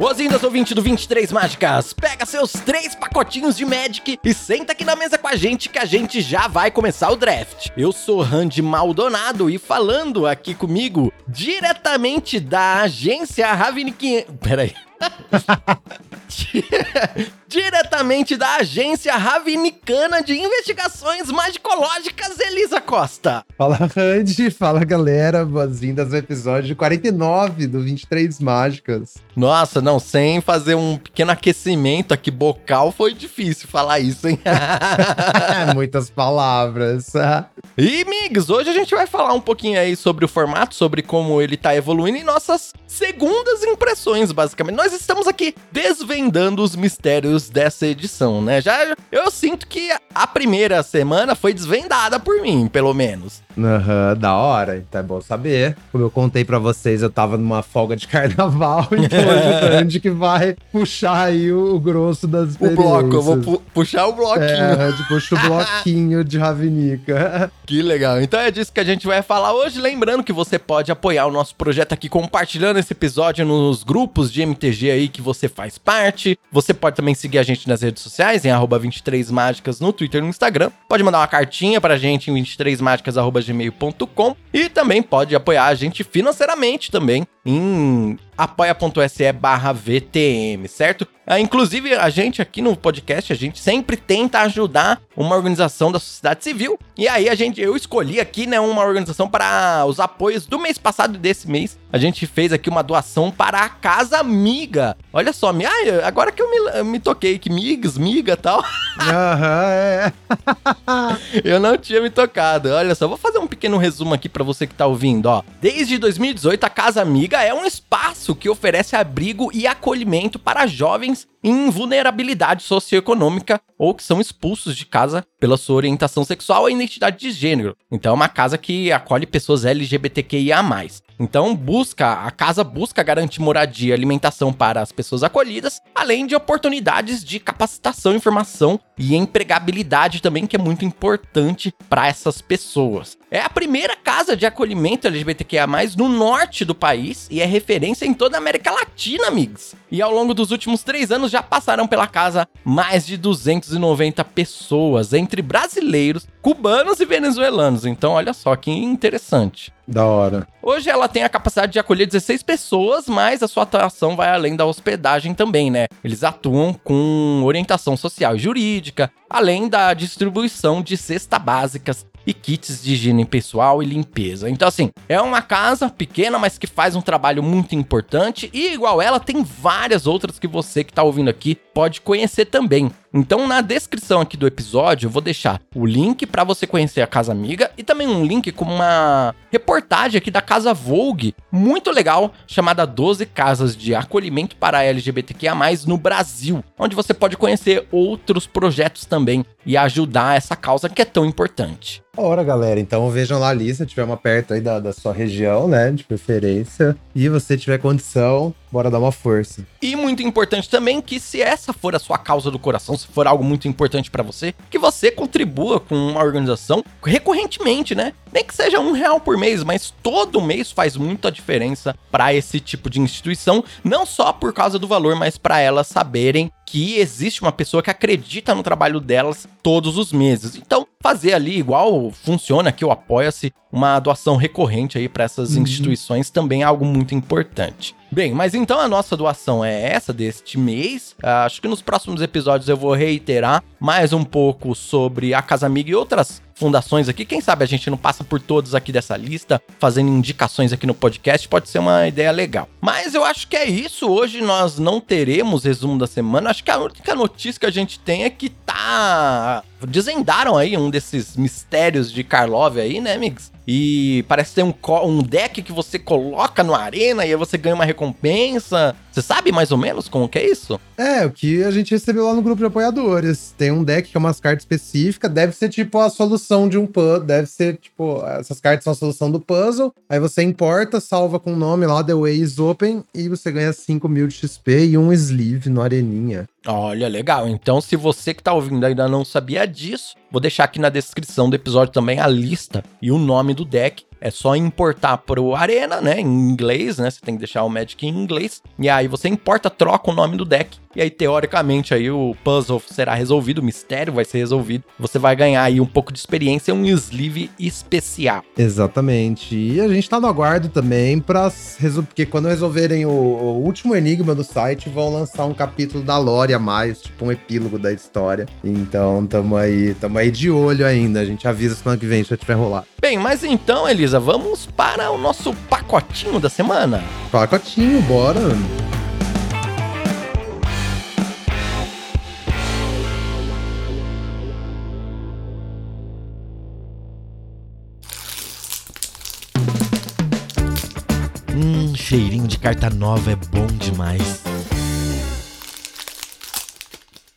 Boas-vindas, ouvinte do 23 Mágicas! Pega seus três pacotinhos de Magic e senta aqui na mesa com a gente que a gente já vai começar o draft. Eu sou Randy Maldonado e falando aqui comigo, diretamente da agência Raviniquinha... Peraí. Diretamente da agência Ravinicana de Investigações Magicológicas, Elisa Costa. Fala, Randy. Fala, galera. Boas-vindas ao episódio 49 do 23 Mágicas. Nossa, não, sem fazer um pequeno aquecimento aqui bocal, foi difícil falar isso, hein? Muitas palavras. e, migs, hoje a gente vai falar um pouquinho aí sobre o formato, sobre como ele tá evoluindo e nossas segundas impressões, basicamente. Nós estamos aqui desvendando os mistérios dessa edição, né? Já eu sinto que a primeira semana foi desvendada por mim, pelo menos. Aham, uhum, da hora. Então é bom saber. Como eu contei para vocês, eu tava numa folga de carnaval, então hoje o Randy que vai puxar aí o, grosso das O bloco, eu vou pu puxar o bloquinho. É, puxa o bloquinho de Ravinica. Que legal. Então é disso que a gente vai falar hoje. Lembrando que você pode apoiar o nosso projeto aqui compartilhando esse episódio nos grupos de MTG aí que você faz parte. Você pode também seguir a gente nas redes sociais, em 23mágicas no Twitter e no Instagram. Pode mandar uma cartinha pra gente em 23mágicas.gmail.com e também pode apoiar a gente financeiramente também em apoia.se barra VTM, certo? Ah, inclusive, a gente aqui no podcast, a gente sempre tenta ajudar uma organização da sociedade civil. E aí a gente, eu escolhi aqui, né, uma organização para os apoios do mês passado e desse mês. A gente fez aqui uma doação para a Casa Amiga. Olha só, me, ah, agora que eu me, me toquei que migas, miga e tal. Aham, é. eu não tinha me tocado. Olha só, vou fazer um pequeno resumo aqui para você que tá ouvindo, ó. Desde 2018, a Casa Amiga é um espaço que oferece abrigo e acolhimento para jovens Yes em vulnerabilidade socioeconômica ou que são expulsos de casa pela sua orientação sexual ou identidade de gênero. Então é uma casa que acolhe pessoas LGBTQIA+. Então busca, a casa busca garantir moradia e alimentação para as pessoas acolhidas, além de oportunidades de capacitação, informação e empregabilidade também, que é muito importante para essas pessoas. É a primeira casa de acolhimento LGBTQIA+, no norte do país e é referência em toda a América Latina, amigos. E ao longo dos últimos três anos já passaram pela casa mais de 290 pessoas, entre brasileiros, cubanos e venezuelanos. Então olha só que interessante. Da hora. Hoje ela tem a capacidade de acolher 16 pessoas, mas a sua atuação vai além da hospedagem também, né? Eles atuam com orientação social e jurídica, além da distribuição de cesta básicas e kits de higiene pessoal e limpeza. Então, assim, é uma casa pequena, mas que faz um trabalho muito importante e, igual ela, tem várias outras que você que está ouvindo aqui pode conhecer também. Então, na descrição aqui do episódio, eu vou deixar o link para você conhecer a Casa Amiga e também um link com uma reportagem aqui da Casa Vogue, muito legal, chamada 12 Casas de Acolhimento para LGBTQIA+, no Brasil, onde você pode conhecer outros projetos também e ajudar essa causa que é tão importante. Ora, galera, então vejam lá a lista, tiver uma perto aí da, da sua região, né, de preferência, e você tiver condição, bora dar uma força. E muito importante também que se essa for a sua causa do coração, se for algo muito importante para você, que você contribua com uma organização recorrentemente, né? Nem que seja um real por mês, mas todo mês faz muita diferença para esse tipo de instituição, não só por causa do valor, mas para elas saberem que existe uma pessoa que acredita no trabalho delas todos os meses. Então, fazer ali igual funciona aqui o Apoia-se, uma doação recorrente aí para essas uhum. instituições também é algo muito importante. Bem, mas então a nossa doação é essa deste mês. Uh, acho que nos próximos episódios eu vou reiterar mais um pouco sobre a Casa Amiga e outras fundações aqui. Quem sabe a gente não passa por todos aqui dessa lista, fazendo indicações aqui no podcast, pode ser uma ideia legal. Mas eu acho que é isso. Hoje nós não teremos resumo da semana. Acho que a única notícia que a gente tem é que tá. Desendaram aí um desses mistérios de Karlov aí, né, amigos? E parece ter um, um deck que você coloca no arena e aí você ganha uma recompensa. Você sabe mais ou menos como que é isso? É, o que a gente recebeu lá no grupo de apoiadores. Tem um deck que é umas cartas específicas, deve ser tipo a solução de um puzzle, deve ser tipo, essas cartas são a solução do puzzle. Aí você importa, salva com o nome lá, The Way is Open, e você ganha 5 mil de XP e um sleeve no areninha. Olha, legal. Então, se você que tá ouvindo ainda não sabia disso, vou deixar aqui na descrição do episódio também a lista e o nome do deck é só importar pro Arena, né? Em inglês, né? Você tem que deixar o Magic em inglês. E aí você importa, troca o nome do deck. E aí, teoricamente, aí o puzzle será resolvido, o mistério vai ser resolvido. Você vai ganhar aí um pouco de experiência e um sleeve especial. Exatamente. E a gente tá no aguardo também pra resolver. Porque quando resolverem o, o, último enigma do site, vão lançar um capítulo da lore a mais, tipo um epílogo da história. Então, tamo aí, tamo aí de olho ainda. A gente avisa semana que vem se tiver rolar. Bem, mas então, Elisa, vamos para o nosso pacotinho da semana. Pacotinho, bora. Hum, cheirinho de carta nova é bom demais.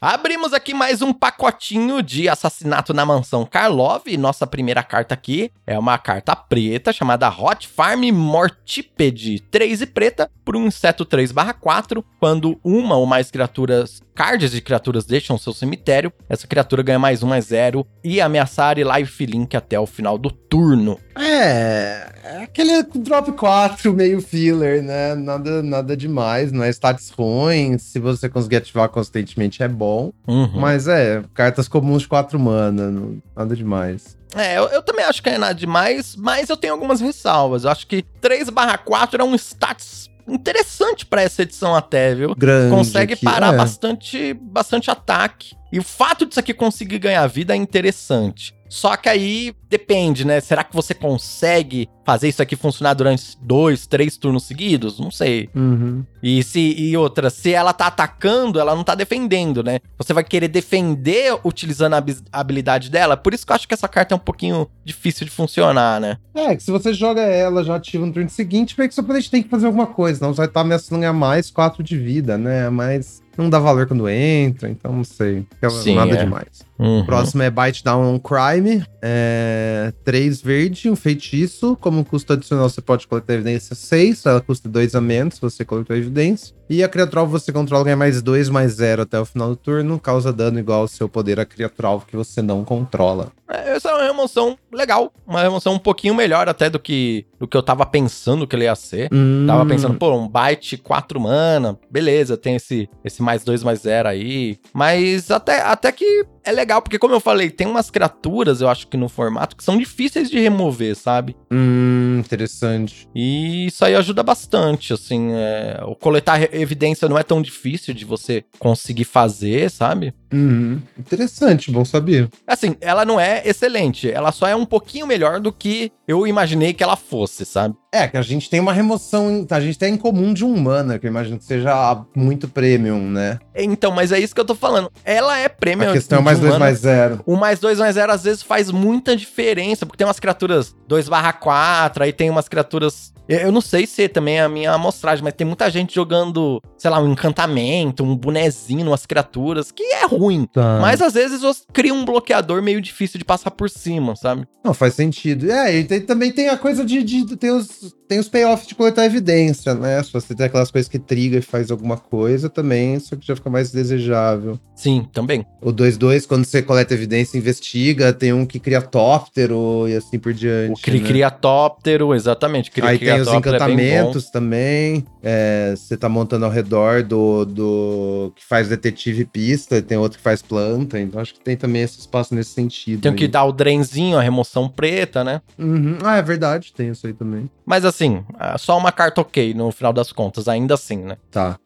Abrimos aqui mais um pacotinho de assassinato na mansão Karlov. Nossa primeira carta aqui é uma carta preta chamada Hot Farm Mortipede 3 e preta por um inseto 3/4. Quando uma ou mais criaturas cards de criaturas deixam seu cemitério, essa criatura ganha mais um, mais zero e ameaçar e life link até o final do turno. É, é aquele drop 4 meio filler, né? Nada, nada demais, não é stats ruins. Se você conseguir ativar constantemente é bom. Uhum. Mas é, cartas comuns de 4 mana, nada demais. É, eu, eu, também acho que é nada demais, mas eu tenho algumas ressalvas. Eu acho que 3/4 é um stats interessante para essa edição até, viu? Grande Consegue parar é. bastante, bastante ataque. E o fato disso aqui conseguir ganhar vida é interessante. Só que aí depende, né? Será que você consegue fazer isso aqui funcionar durante dois, três turnos seguidos? Não sei. Uhum. E se e outra, se ela tá atacando, ela não tá defendendo, né? Você vai querer defender utilizando a habilidade dela. Por isso que eu acho que essa carta é um pouquinho difícil de funcionar, né? É, que se você joga ela já ativa no turno seguinte, vê que seu oponente tem que fazer alguma coisa, senão você vai estar tá ameaçando ganhar mais quatro de vida, né? Mas não dá valor quando entra, então não sei. Sim, nada é. demais. Uhum. Próximo é Bite Down on Crime. É 3 verde, um feitiço. Como custo adicional, você pode coletar evidência 6. Ela custa 2 a menos se você coletar evidência. E a criatura você controla ganha mais 2, mais 0 até o final do turno. Causa dano igual ao seu poder a criatura que você não controla. É, essa é uma remoção legal. Uma remoção um pouquinho melhor até do que, do que eu tava pensando que ele ia ser. Hum. Tava pensando, pô, um Bite 4 mana. Beleza, tem esse, esse mais 2, mais 0 aí. Mas até, até que é legal, porque como eu falei, tem umas criaturas, eu acho que no formato, que são difíceis de remover, sabe? Hum, interessante. E isso aí ajuda bastante, assim. É... O coletar evidência não é tão difícil de você conseguir fazer, sabe? Uhum. Interessante, bom saber. Assim, ela não é excelente, ela só é um pouquinho melhor do que eu imaginei que ela fosse, sabe? É, que a gente tem uma remoção, a gente tem em comum de um mana, que eu imagino que seja muito premium, né? Então, mas é isso que eu tô falando. Ela é premium. A questão é mais 2 mais 0. O mais 2 mais 0 às vezes faz muita diferença, porque tem umas criaturas 2/4, aí tem umas criaturas eu não sei se também é a minha amostragem, mas tem muita gente jogando, sei lá, um encantamento, um bonezinho, umas criaturas, que é ruim. Tá. Mas às vezes você cria um bloqueador meio difícil de passar por cima, sabe? Não, faz sentido. É, e tem, também tem a coisa de, de, ter os, tem os payoffs de coletar evidência, né? Se você tem aquelas coisas que triga e faz alguma coisa, também isso aqui já fica mais desejável. Sim, também. O 2-2, quando você coleta evidência, investiga, tem um que cria tóptero e assim por diante. O que né? cria tóptero, exatamente. Cria, Aí tem os é encantamentos é também. É, você tá montando ao redor do, do que faz detetive pista, tem outro que faz planta, então acho que tem também esse espaço nesse sentido. Tem aí. que dar o drenzinho, a remoção preta, né? Uhum. Ah, é verdade, tem isso aí também. Mas assim, é só uma carta ok no final das contas, ainda assim, né? Tá.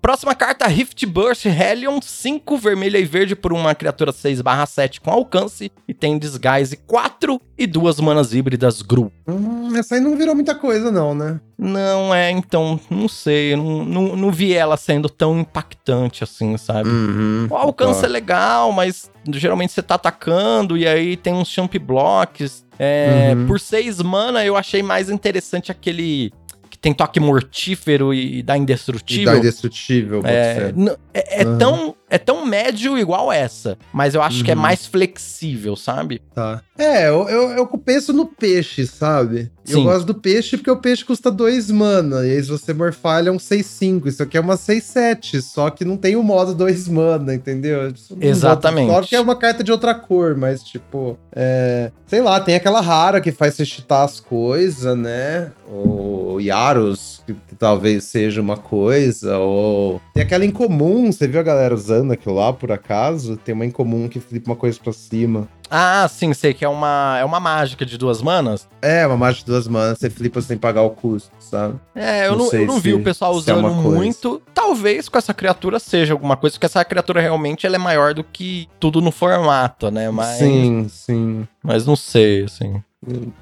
Próxima carta, Rift Burst Hellion, 5 vermelha e verde por uma criatura 6/7 com alcance e tem disguise 4 e duas manas híbridas Gru. Hum, essa aí não virou muita coisa não, né? Não, é, então, não sei, não, não, não vi ela sendo tão impactante assim, sabe? Uhum, o alcance é legal, mas geralmente você tá atacando e aí tem uns champ blocks. É, uhum. Por 6 mana eu achei mais interessante aquele que tem toque mortífero e, e dá E indestrutível. dá indestrutível, pode É, ser. n- é, é Aham. tão, é tão médio igual essa, mas eu acho que é Uhum. mais flexível, sabe? Tá. É, eu, eu, eu penso no peixe, sabe? Eu Sim. gosto do peixe porque o peixe custa 2 mana. E aí, se você morfar, ele é um 6-5. Isso aqui é uma 6-7. Só que não tem o modo 2 mana, entendeu? Exatamente. Claro que é uma carta de outra cor, mas, tipo, é, sei lá, tem aquela rara que faz você cheatar as coisas, né? O Yaros, talvez seja uma coisa. Ou tem aquela incomum. Você viu a galera usando aquilo lá, por acaso? Tem uma incomum que flipa uma coisa pra cima. Ah, sim, sei que é uma, é uma mágica de duas manas. É, uma mágica de duas manas, você flipa sem pagar o custo, sabe? É, eu Não não, sei eu não se- vi o pessoal é usando coisa. muito. Talvez com essa criatura seja alguma coisa, porque essa criatura realmente ela é maior do que tudo no formato, né? Mas, Sim, sim. mas não sei, assim.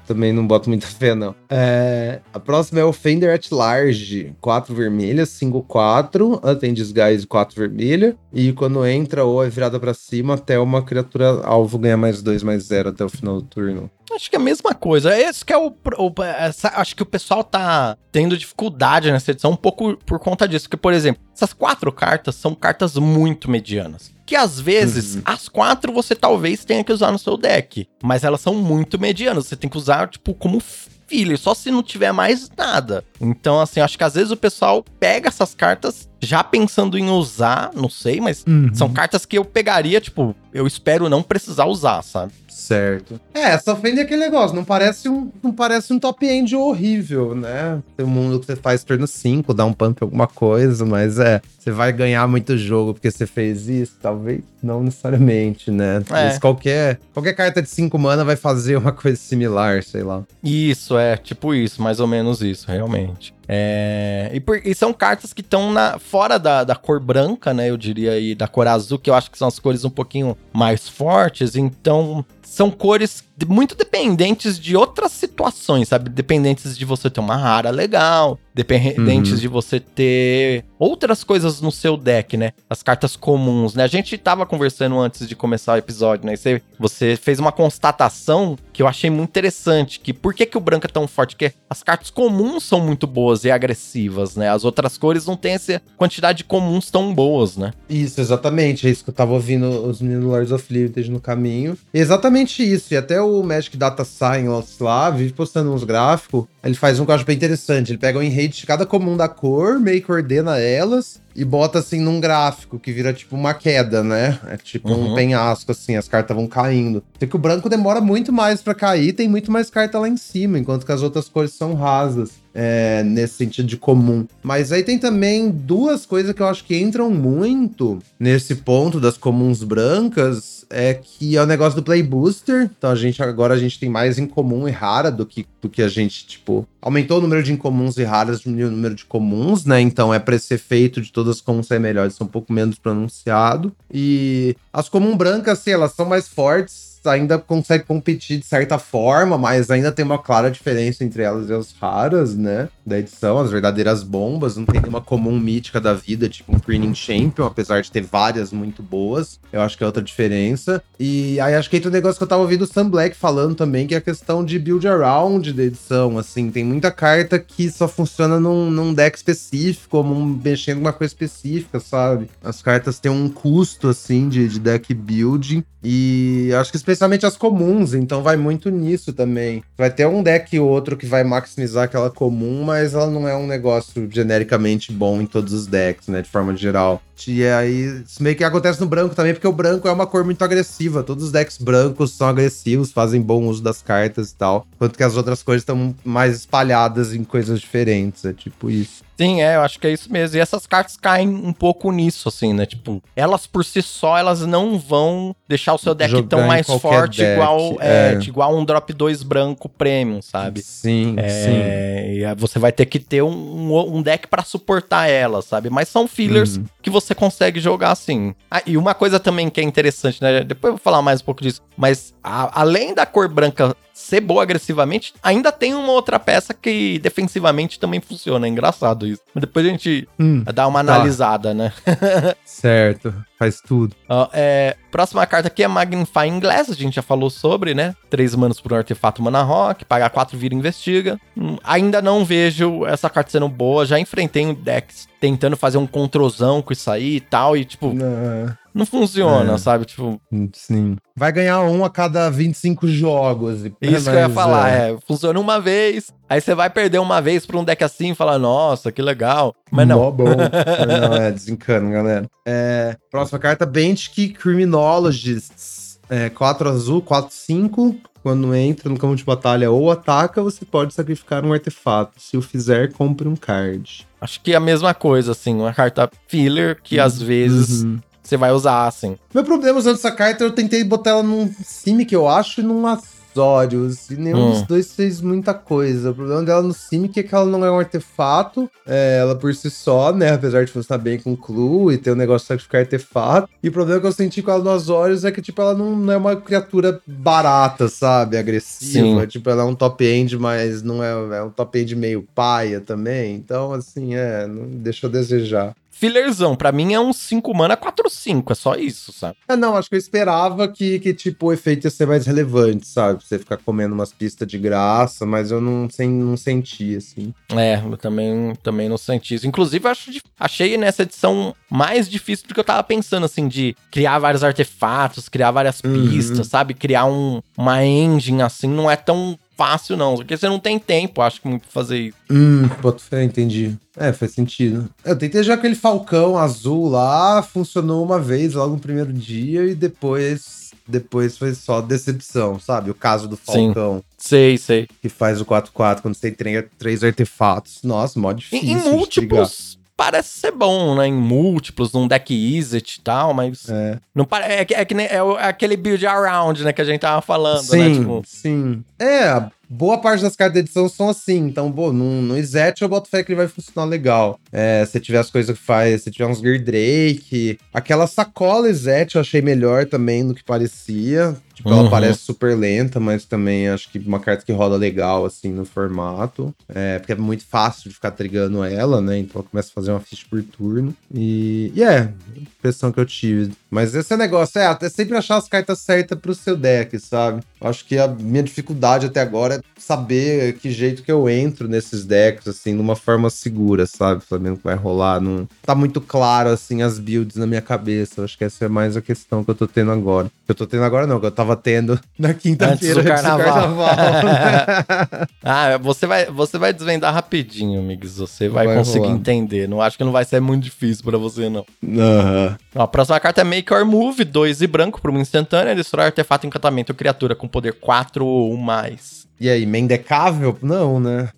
Também não boto muita fé, não. É, a próxima é o Fender at Large. 4 vermelhas, 5, 4. Ela tem disguise 4 vermelha. E quando entra ou é virada pra cima, até uma criatura alvo ganha mais 2, mais 0 até o final do turno. Acho que é a mesma coisa. Esse que é o. o- essa- acho que o pessoal tá tendo dificuldade nessa edição um pouco por conta disso. Porque, por exemplo, essas quatro cartas são cartas muito medianas. Que às vezes, Uhum. as quatro você talvez tenha que usar no seu deck. Mas elas são muito medianas. Você tem que usar, tipo, como filho, só se não tiver mais nada. Então, assim, acho que às vezes o pessoal pega essas cartas já pensando em usar, não sei, mas são cartas que eu pegaria, tipo, eu espero não precisar usar, sabe? Certo. É, essa Fender é aquele negócio, não parece um, não parece um top end horrível, né? Tem um mundo que você faz turno 5, dá um pump alguma coisa, mas é, você vai ganhar muito jogo porque você fez isso? Talvez não necessariamente, né? Talvez qualquer, qualquer carta de 5 mana vai fazer uma coisa similar, sei lá. Isso, é, tipo isso, mais ou menos isso, realmente. É, e, por- e são cartas que estão fora da, da cor branca, né? Eu diria, e da cor azul, que eu acho que são as cores um pouquinho mais fortes. Então, são cores muito dependentes de outras situações, sabe? Dependentes de você ter uma rara legal, dependentes Uhum. de você ter outras coisas no seu deck, né? As cartas comuns, né? A gente tava conversando antes de começar o episódio, né? Você, você fez uma constatação que eu achei muito interessante, que por que, que o branco é tão forte? Porque as cartas comuns são muito boas e agressivas, né? As outras cores não têm essa quantidade de comuns tão boas, né? Isso, exatamente. É isso que eu tava ouvindo os meninos do Lords of Liberty no caminho. Exatamente isso. E até o Magic Data Science lá, vive postando uns gráficos. Ele faz um que eu acho bem interessante. Ele pega o enrate de cada comum da cor, meio que ordena elas e bota assim num gráfico que vira tipo uma queda, né? É tipo um Uhum. penhasco, assim, as cartas vão caindo. Só que o branco demora muito mais pra cair, tem muito mais carta lá em cima, enquanto que as outras cores são rasas. É, nesse sentido de comum. Mas aí tem também duas coisas que eu acho que entram muito nesse ponto das comuns brancas. É que é o negócio do Play Booster. Então a gente agora a gente tem mais incomum e rara do que, do que a gente, tipo. Aumentou o número de incomuns e raras, diminuiu o número de comuns, né? Então é pra esse efeito de todas as comuns serem melhores, são um pouco menos pronunciado. E as comuns brancas, assim, elas são mais fortes ainda consegue competir de certa forma, mas ainda tem uma clara diferença entre elas e as raras, né? Da edição, as verdadeiras bombas. Não tem nenhuma comum mítica da vida, tipo um Greening Champion, apesar de ter várias muito boas. Eu acho que é outra diferença. E aí acho que entra o negócio que eu tava ouvindo o Sam Black falando também, que é a questão de build around da edição. Assim, tem muita carta que só funciona num, num deck específico, como um, mexendo uma coisa específica, sabe? As cartas têm um custo, assim, de, de deck building. E acho que as comuns, então vai muito nisso também. Vai ter um deck ou outro que vai maximizar aquela comum, mas ela não é um negócio genericamente bom em todos os decks, né? De forma geral. E aí, isso meio que acontece no branco também, porque o branco é uma cor muito agressiva. Todos os decks brancos são agressivos, fazem bom uso das cartas e tal. Enquanto que as outras cores estão mais espalhadas em coisas diferentes. É tipo isso. Sim, é, eu acho que é isso mesmo. E essas cartas caem um pouco nisso, assim, né? Tipo, elas por si só, elas não vão deixar o seu deck Jogar tão mais forte deck, igual, é, é. igual um drop 2 branco premium, sabe? Sim, sim. É, e aí você vai ter que ter um, um- deck pra suportar elas, sabe? Mas são fillers Uhum. que você consegue jogar assim. Ah, e uma coisa também que é interessante, né? Depois eu vou falar mais um pouco disso. Mas a- além da cor branca ser boa agressivamente, ainda tem uma outra peça que defensivamente também funciona. É engraçado isso. Mas depois a gente Hum, dá uma Tá. analisada, né? certo. Faz tudo. É, próxima carta aqui é Magnifying Glass, a gente já falou sobre, né? Três manos por um artefato Mana Rock, pagar quatro vira investiga. Hum, ainda não vejo essa carta sendo boa, já enfrentei um decks tentando fazer um controlzão com isso aí e tal, e tipo, Ah, não funciona, É. sabe? Tipo, sim. Vai ganhar um a cada 25 jogos. e- isso que eu ia falar, é, funciona uma vez, aí você vai perder uma vez pra um deck assim e falar, nossa, que legal. Mas não, Mó bom. Não, é, desencana, galera. É, próxima carta, Benchkey Criminologists. É, 4 azul, 4, 5. Quando entra no campo de batalha ou ataca, você pode sacrificar um artefato. Se o fizer, compre um card. acho que é a mesma coisa, assim, uma carta filler que às vezes Uhum. Você vai usar, assim. Meu problema usando essa carta, eu tentei botar ela num Simic, eu acho, e num Azorius. E nenhum Hum. dos dois fez muita coisa. O problema dela no Simic é que ela não é um artefato. é, ela por si só, né? Apesar de funcionar bem com Clue e ter o negócio de sacrificar artefato. E o problema que eu senti com ela no Azorius é que, tipo, ela não, não é uma criatura barata, sabe? Agressiva. Sim. Tipo, ela é um top end, mas não é, é um top end meio paia também. Então, assim, é, não deixa eu desejar. Fillerzão, pra mim é um 5 mana 4-5, é só isso, sabe? É, não, acho que eu esperava que, que, tipo, o efeito ia ser mais relevante, sabe? Você ficar comendo umas pistas de graça, mas eu não, sem, não senti, assim. É, eu também, também não senti isso. Inclusive, eu acho, achei nessa edição mais difícil do que eu tava pensando, assim, de criar vários artefatos, criar várias Uhum. pistas, sabe? Criar um, uma engine, assim, não é tão fácil, não. Porque você não tem tempo, acho que, muito pra fazer isso. Hum, boto fé, entendi. É, faz sentido. Eu tentei já aquele falcão azul lá, funcionou uma vez logo no primeiro dia e depois. Depois foi só decepção, sabe? O caso do Sim. Falcão, Sei, sei. que faz o 4-4 quando você tem três, artefatos. Nossa, mó difícil. Em, múltiplos, parece ser bom, né? Em múltiplos, num deck Izzet e tal, mas. É. Não pare... é, que- é que nem é é aquele build around, né? Que a gente tava falando, sim, né? Tipo, sim. É, boa parte das cartas da edição são assim. Então, pô, no, no Izete eu boto fé que ele vai funcionar legal. É, se tiver as coisas que faz, se tiver uns Gear Drake. Aquela sacola Izete eu achei melhor também do que parecia. Tipo, ela Uhum. parece super lenta, mas também acho que uma carta que roda legal, assim, no formato. É, porque é muito fácil de ficar trigando ela, né? Então ela começa a fazer uma ficha por turno. E, e é, impressão que eu tive. Mas esse negócio, é, até sempre achar as cartas certas pro seu deck, sabe? Acho que a minha dificuldade até agora saber que jeito que eu entro nesses decks, assim, numa forma segura, sabe? Sabendo que vai rolar. Não tá muito claro, assim, as builds na minha cabeça. Eu acho que essa é mais a questão que eu tô tendo agora. Que eu tô tendo agora, não, que eu tava tendo na quinta-feira do antes do carnaval. carnaval. Ah, você vai, você vai desvendar rapidinho, amigos. Você vai, Vai conseguir rolar. entender. Não acho que não vai ser muito difícil pra você, não. Aham. Ó, a próxima carta é Make or Move, 2 e branco por uma instantânea. Destrói artefato, encantamento ou criatura com poder 4 ou mais. E aí, mendecável? Não, né?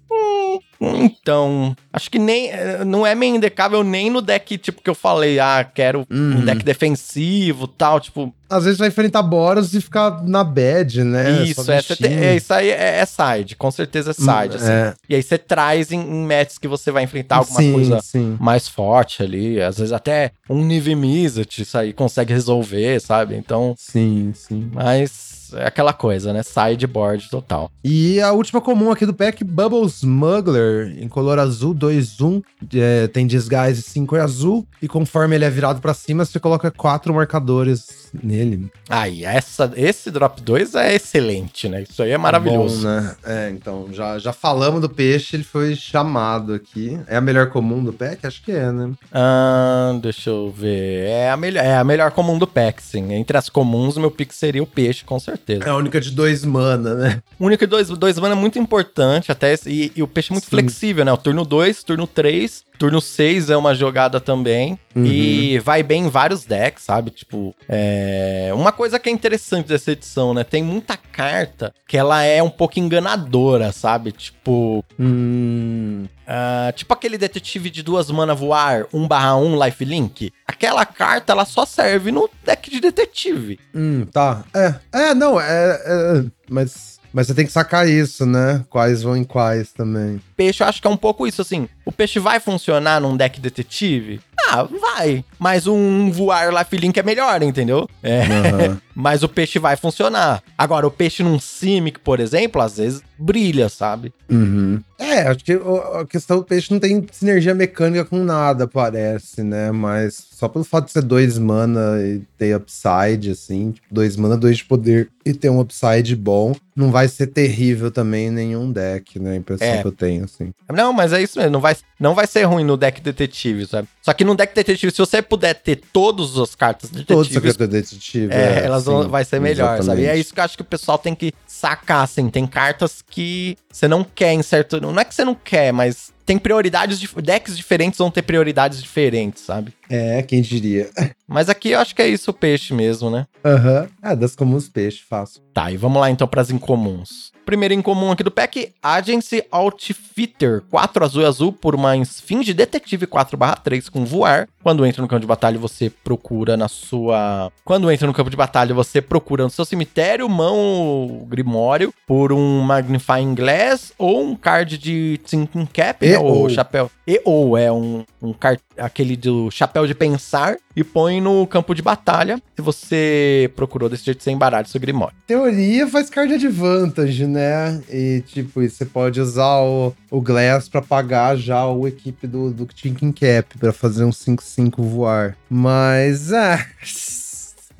Então, acho que nem. Não é meio indecável nem no deck, tipo, que eu falei, ah, quero um Uhum. deck defensivo tal. Tipo, Às vezes vai enfrentar Boros e ficar na bad, né? isso, é, tem- bichinho. é, isso aí é, é side, com certeza é side. Hum, assim. é. E aí você traz em, em matches que você vai enfrentar alguma sim, coisa Sim. mais forte ali. Às vezes até um Nive Mizzet, isso aí consegue resolver, sabe? Então, Sim, sim. mas é aquela coisa, né? Sideboard total. E a última comum aqui do pack, Bubble Smuggler, em color azul, 2-1. É, tem disguise 5 e azul. E conforme ele é virado pra cima, você coloca quatro marcadores nele. Aí, essa, esse drop 2 é excelente, né? Isso aí é maravilhoso. Bom, né? É, então, já, já falamos do peixe, ele foi chamado aqui. É a melhor comum do pack? Acho que é, né? Ah, deixa eu ver. É a, melhor, é a melhor comum do pack, sim. Entre as comuns, o meu pick seria o peixe, com certeza. É a única de dois mana, né? O único dois, dois mana é muito importante, até e, e o peixe é muito Sim. flexível, né? O turno 2, turno 3, turno 6 é uma jogada também. Uhum. E vai bem em vários decks, sabe? Tipo, é... uma coisa que é interessante dessa edição, né? Tem muita carta que ela é um pouco enganadora, sabe? Tipo, Hum. ah, tipo aquele detetive de duas mana voar, 1/1 lifelink. Aquela carta, ela só serve no deck de detetive. Hum, tá. É, é, não, é. é, mas, mas você tem que sacar isso, né? Quais vão em quais também. Peixe, eu acho que é um pouco isso, assim. O peixe vai funcionar num deck detetive? Ah, vai. Mas um voar lifelink é melhor, entendeu? É. Aham. Mas o peixe vai funcionar. Agora, o peixe num Simic, por exemplo, às vezes brilha, sabe? Uhum. É, acho que a questão do peixe não tem sinergia mecânica com nada, parece, né? Mas só pelo fato de ser dois mana e ter upside, assim, tipo, dois mana, dois de poder e ter um upside bom, não vai ser terrível também em nenhum deck, né? A impressão É. que eu tenho, assim. Não, mas é isso mesmo. Não vai, não vai ser ruim no deck detetive, sabe? Só que no deck detetive, se você puder ter todas as cartas detetives, secreto detetive. é, elas vão, sim, vai ser melhor, sabe? E é exatamente. isso que eu acho que o pessoal tem que sacar, assim. Tem cartas que você não quer em certo... Não é que você não quer, mas tem prioridades... Decks diferentes vão ter prioridades diferentes, sabe? É, quem diria. Mas aqui eu acho que é isso o peixe mesmo, né? Aham. Ah, das comuns peixe, fácil. Tá, e vamos lá então para as incomuns. Primeiro incomum aqui do pack, Agency Outfitter, 4 azul e azul por uma esfinge detetive 4/3 com voar. Quando entra no campo de batalha, você procura na sua. Quando entra no campo de batalha, você procura no seu cemitério, mão grimório por um Magnifying Glass ou um card de Thinking Cap, E né? Ou. chapéu. E ou é um, um card, aquele do chapéu de pensar e põe no campo de batalha. Se você procurou desse jeito, você embaralha seu grimório. Teoria faz card advantage, né? E, tipo, você pode usar o, o Glass pra pagar já o equipe do, do Thinking Cap pra fazer um 5-5 voar. Mas, ah...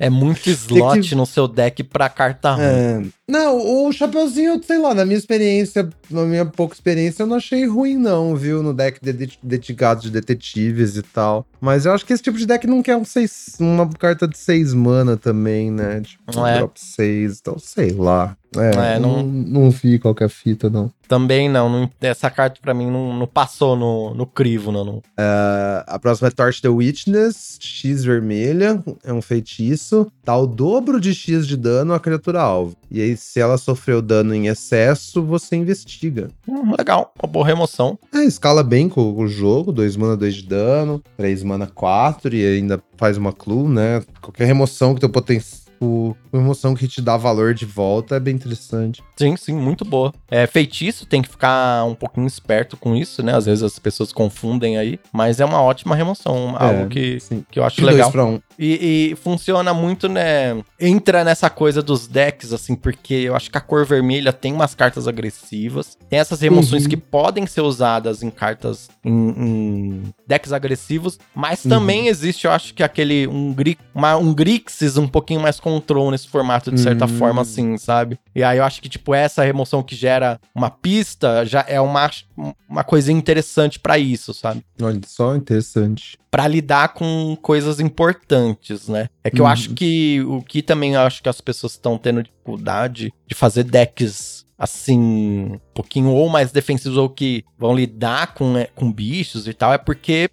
É muito slot que- no seu deck pra carta ruim. É. Não, o Chapeuzinho, sei lá, na minha experiência, na minha pouca experiência, eu não achei ruim, não, viu? No deck de- de- dedicado de detetives e tal. Mas eu acho que esse tipo de deck não quer um seis, uma carta de 6 mana também, né? Tipo, É. drop 6, então sei lá. É, É, não, não- não vi qual que é a fita, não. Também não, não- essa carta pra mim não, não passou no, no crivo, não, não. Ah, a próxima é Torch the Witness, X vermelha, é um feitiço. Dá o dobro de X de dano à criatura alvo. E aí, se ela sofreu dano em excesso, você investiga. Hum, legal, uma boa remoção. É, escala bem com o jogo, 2 mana 2 de dano, 3 mana 4 e ainda faz uma clue, né? Qualquer remoção que teu potencial. Uma remoção que te dá valor de volta é bem interessante. Sim, sim, muito boa. É, feitiço, tem que ficar um pouquinho esperto com isso, né? Às vezes as pessoas confundem aí, mas é uma ótima remoção, algo que, sim. que eu acho De legal. 2 pra 1. Um. E, e funciona muito, né? Entra nessa coisa dos decks, assim, porque eu acho que a cor vermelha tem umas cartas agressivas. Tem essas remoções Uhum. que podem ser usadas em cartas em, em decks agressivos. Mas Uhum. também existe, eu acho que aquele. Um, gri, uma, um Grixis um pouquinho mais control nesse formato, de certa Uhum. forma, assim, sabe? E aí eu acho que, tipo, essa remoção que gera uma pista já é uma, uma coisa interessante pra isso, sabe? Olha só, interessante. Pra lidar com coisas importantes, né? É que eu Uhum. acho que o que também eu acho que as pessoas estão tendo dificuldade de fazer decks assim, um pouquinho ou mais defensivos ou que vão lidar com, é, com bichos e tal, é porque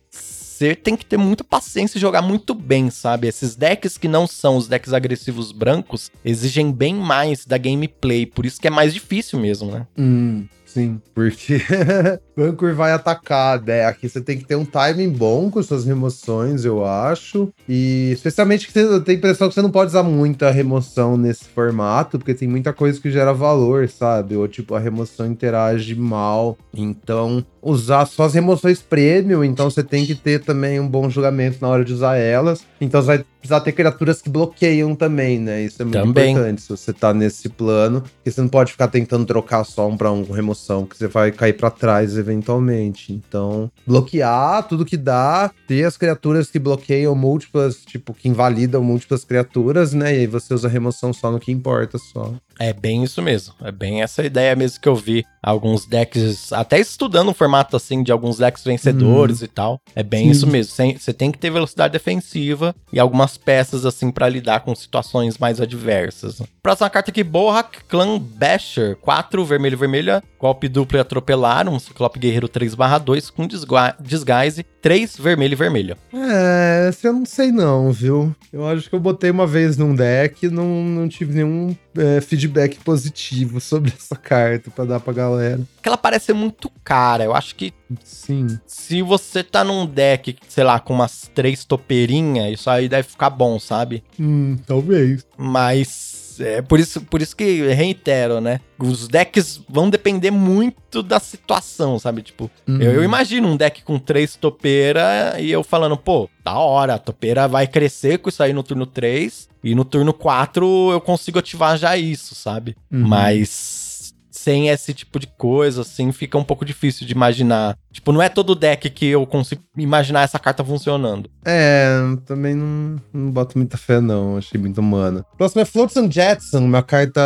você tem que ter muita paciência e jogar muito bem, sabe? Esses decks que não são os decks agressivos brancos exigem bem mais da gameplay, por isso que é mais difícil mesmo, né? Hum, sim, porque Vancouver vai atacar, né? Aqui você tem que ter um timing bom com suas remoções, eu acho. E especialmente que você tem a impressão que você não pode usar muita remoção nesse formato, porque tem muita coisa que gera valor, sabe? Ou tipo, a remoção interage mal. Então, usar só as remoções premium, então você tem que ter também um bom julgamento na hora de usar elas. Então você vai precisar ter criaturas que bloqueiam também, né? Isso é muito Também. importante se você tá nesse plano, porque você não pode ficar tentando trocar só um pra um com remoção, que você vai cair pra trás eventualmente. Então, bloquear tudo que dá, ter as criaturas que bloqueiam múltiplas, tipo, que invalidam múltiplas criaturas, né? E aí você usa remoção só no que importa só. É bem isso mesmo. É bem essa ideia mesmo que eu vi. Alguns decks, até estudando o formato assim de alguns decks vencedores e tal. É bem Sim. isso mesmo. Você tem que ter velocidade defensiva e algumas peças assim pra lidar com situações mais adversas. Próxima carta aqui, Bohak Clan Basher. 4 vermelho vermelha. Golpe duplo e atropelar. Um Ciclope Guerreiro 3/2 com desguise. 3 vermelho e vermelha. É, eu não sei não, viu? Eu acho que eu botei uma vez num deck e não, não tive nenhum é, feedback positivo sobre essa carta pra dar pra galera. Porque ela parece ser muito cara. Eu acho que Sim. se você tá num deck, sei lá, com umas três topeirinhas, isso aí deve ficar bom, sabe? Hum, talvez. Mas é por isso, por isso que reitero, né? Os decks vão depender muito da situação, sabe? Tipo, Uhum. eu, eu imagino um deck com três topeira e eu falando, pô, da hora, a topeira vai crescer com isso aí no turno 3 e no turno 4 eu consigo ativar já isso, sabe? Uhum. Mas sem esse tipo de coisa, assim, fica um pouco difícil de imaginar. Tipo, não é todo deck que eu consigo imaginar essa carta funcionando. É, também não, não boto muita fé, não. Achei muito humana. Próximo é Floats and Jetson, uma carta,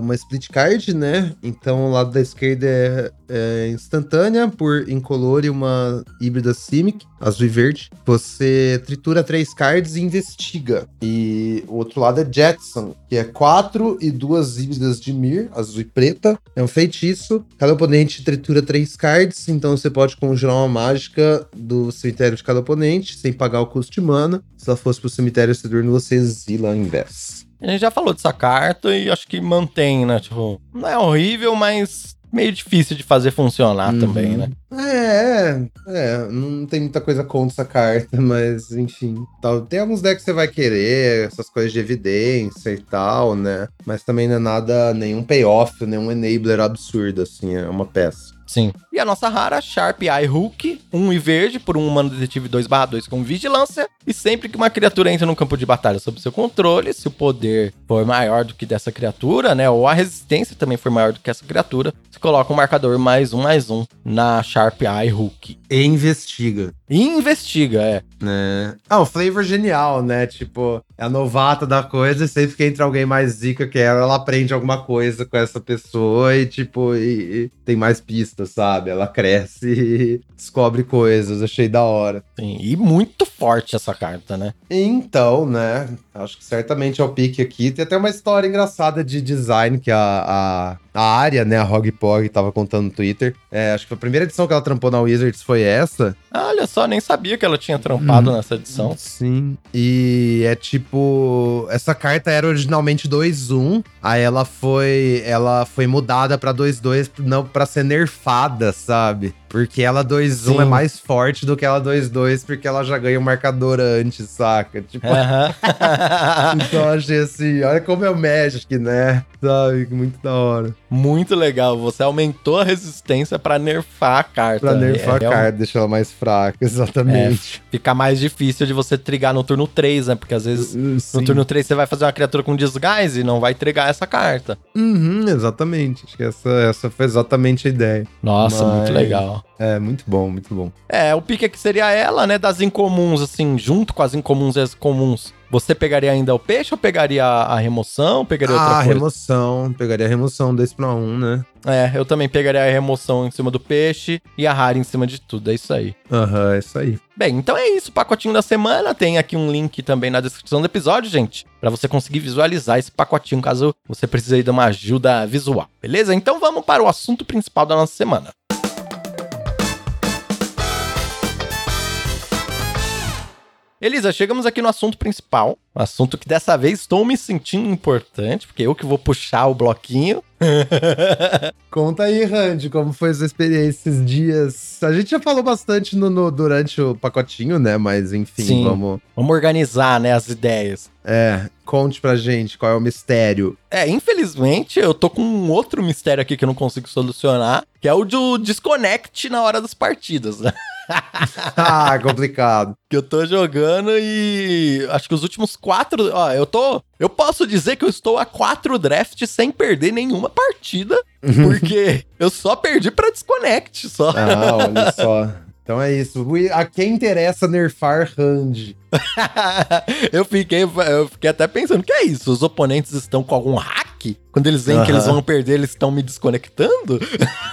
uma split card, né? Então o lado da esquerda é, é instantânea por incolor e uma híbrida Simic, azul e verde. Você tritura três cards e investiga. E o outro lado é Jetson, que é quatro e duas híbridas de Mir, azul e preta. É um feitiço. Cada oponente tritura três cards, então você pode conjurar uma mágica do cemitério de cada oponente, sem pagar o custo de mana. Se ela fosse pro cemitério esse turno, você exila ao invés. A gente já falou dessa carta e acho que mantém, né? Tipo, não é horrível, mas meio difícil de fazer funcionar Uhum. também, né? É, é, não tem muita coisa contra essa carta, mas enfim. Tal. Tem alguns decks que você vai querer, essas coisas de evidência e tal, né? Mas também não é nada, nenhum payoff, nenhum enabler absurdo, assim, é uma peça. Sim. E a nossa rara, Sharp Eye Hook, 1 e verde, por um humano detetive 2/2 com vigilância. E sempre que uma criatura entra no campo de batalha sob seu controle, se o poder for maior do que dessa criatura, né? Ou a resistência também for maior do que essa criatura, coloca um marcador mais um, mais um na Sharp Eye Hook. E investiga. E investiga, é. né? Ah, o flavor genial, né? Tipo, é a novata da coisa e sempre que entra alguém mais zica que ela, ela aprende alguma coisa com essa pessoa e, tipo, e, e tem mais pistas, sabe? Ela cresce e descobre coisas. Achei da hora. Sim, e muito forte essa carta, né? Então, né? Acho que certamente é o pique aqui. Tem até uma história engraçada de design que a, a, a área, né? A Hog Pog tava contando no Twitter. É, acho que a primeira edição que ela trampou na Wizards foi essa. Olha só, nem sabia que ela tinha trampado nessa edição. Sim. E é tipo. Essa carta era originalmente 2-1. Aí ela foi. Ela foi mudada pra 2-2 não pra ser nerfada, sabe? Porque ela 2-1 Sim. é mais forte do que ela 2-2, porque ela já ganha o marcador antes, saca? Tipo. Aham. então eu achei assim, olha como é o Magic, né? Sabe? Muito da hora. Muito legal. Você aumentou a resistência pra nerfar a carta. Pra nerfar É, a carta, deixar ela mais fraca, exatamente. Fica mais difícil de você trigar no turno 3, né? Porque às vezes Uh, sim. no turno 3 você vai fazer uma criatura com desguise e não vai trigar essa carta. Uhum, exatamente. Acho que essa, essa foi exatamente a ideia. Nossa, Mas- muito legal. É, muito bom, muito bom. É, o pique aqui seria ela, né? Das incomuns, assim, junto com as incomuns e as comuns. Você pegaria ainda o peixe ou pegaria a remoção? Pegaria outra Ah, coisa? remoção. Pegaria a remoção 2 pra 1, um, né? É, eu também pegaria a remoção em cima do peixe e a rara em cima de tudo. É isso aí. Aham, é isso aí. Bem, então é isso, pacotinho da semana. Tem aqui um link também na descrição do episódio, gente, Pra você conseguir visualizar esse pacotinho caso você precise de uma ajuda visual, beleza? Então vamos para o assunto principal da nossa semana. Elisa, chegamos aqui no assunto principal. Um assunto que dessa vez estou me sentindo importante, porque eu que vou puxar o bloquinho. Conta aí, Randy, como foi sua experiência esses dias? A gente já falou bastante no, no- durante o pacotinho, né? Mas enfim, Sim. vamos. Vamos organizar, né, as ideias. É, conte pra gente qual é o mistério. É, infelizmente, eu tô com um outro mistério aqui que eu não consigo solucionar, que é o do disconnect na hora das partidas, né? ah, complicado. Que eu tô jogando e acho que os últimos quatro. Ó, eu tô. Eu posso dizer que eu estou a quatro drafts sem perder nenhuma partida, porque eu só perdi pra disconnect só. Ah, olha só. Então é isso. A quem interessa nerfar Randy? eu, fiquei, eu fiquei até pensando, que é isso? Os oponentes estão com algum hack? Quando eles veem que eles vão perder, eles estão me desconectando?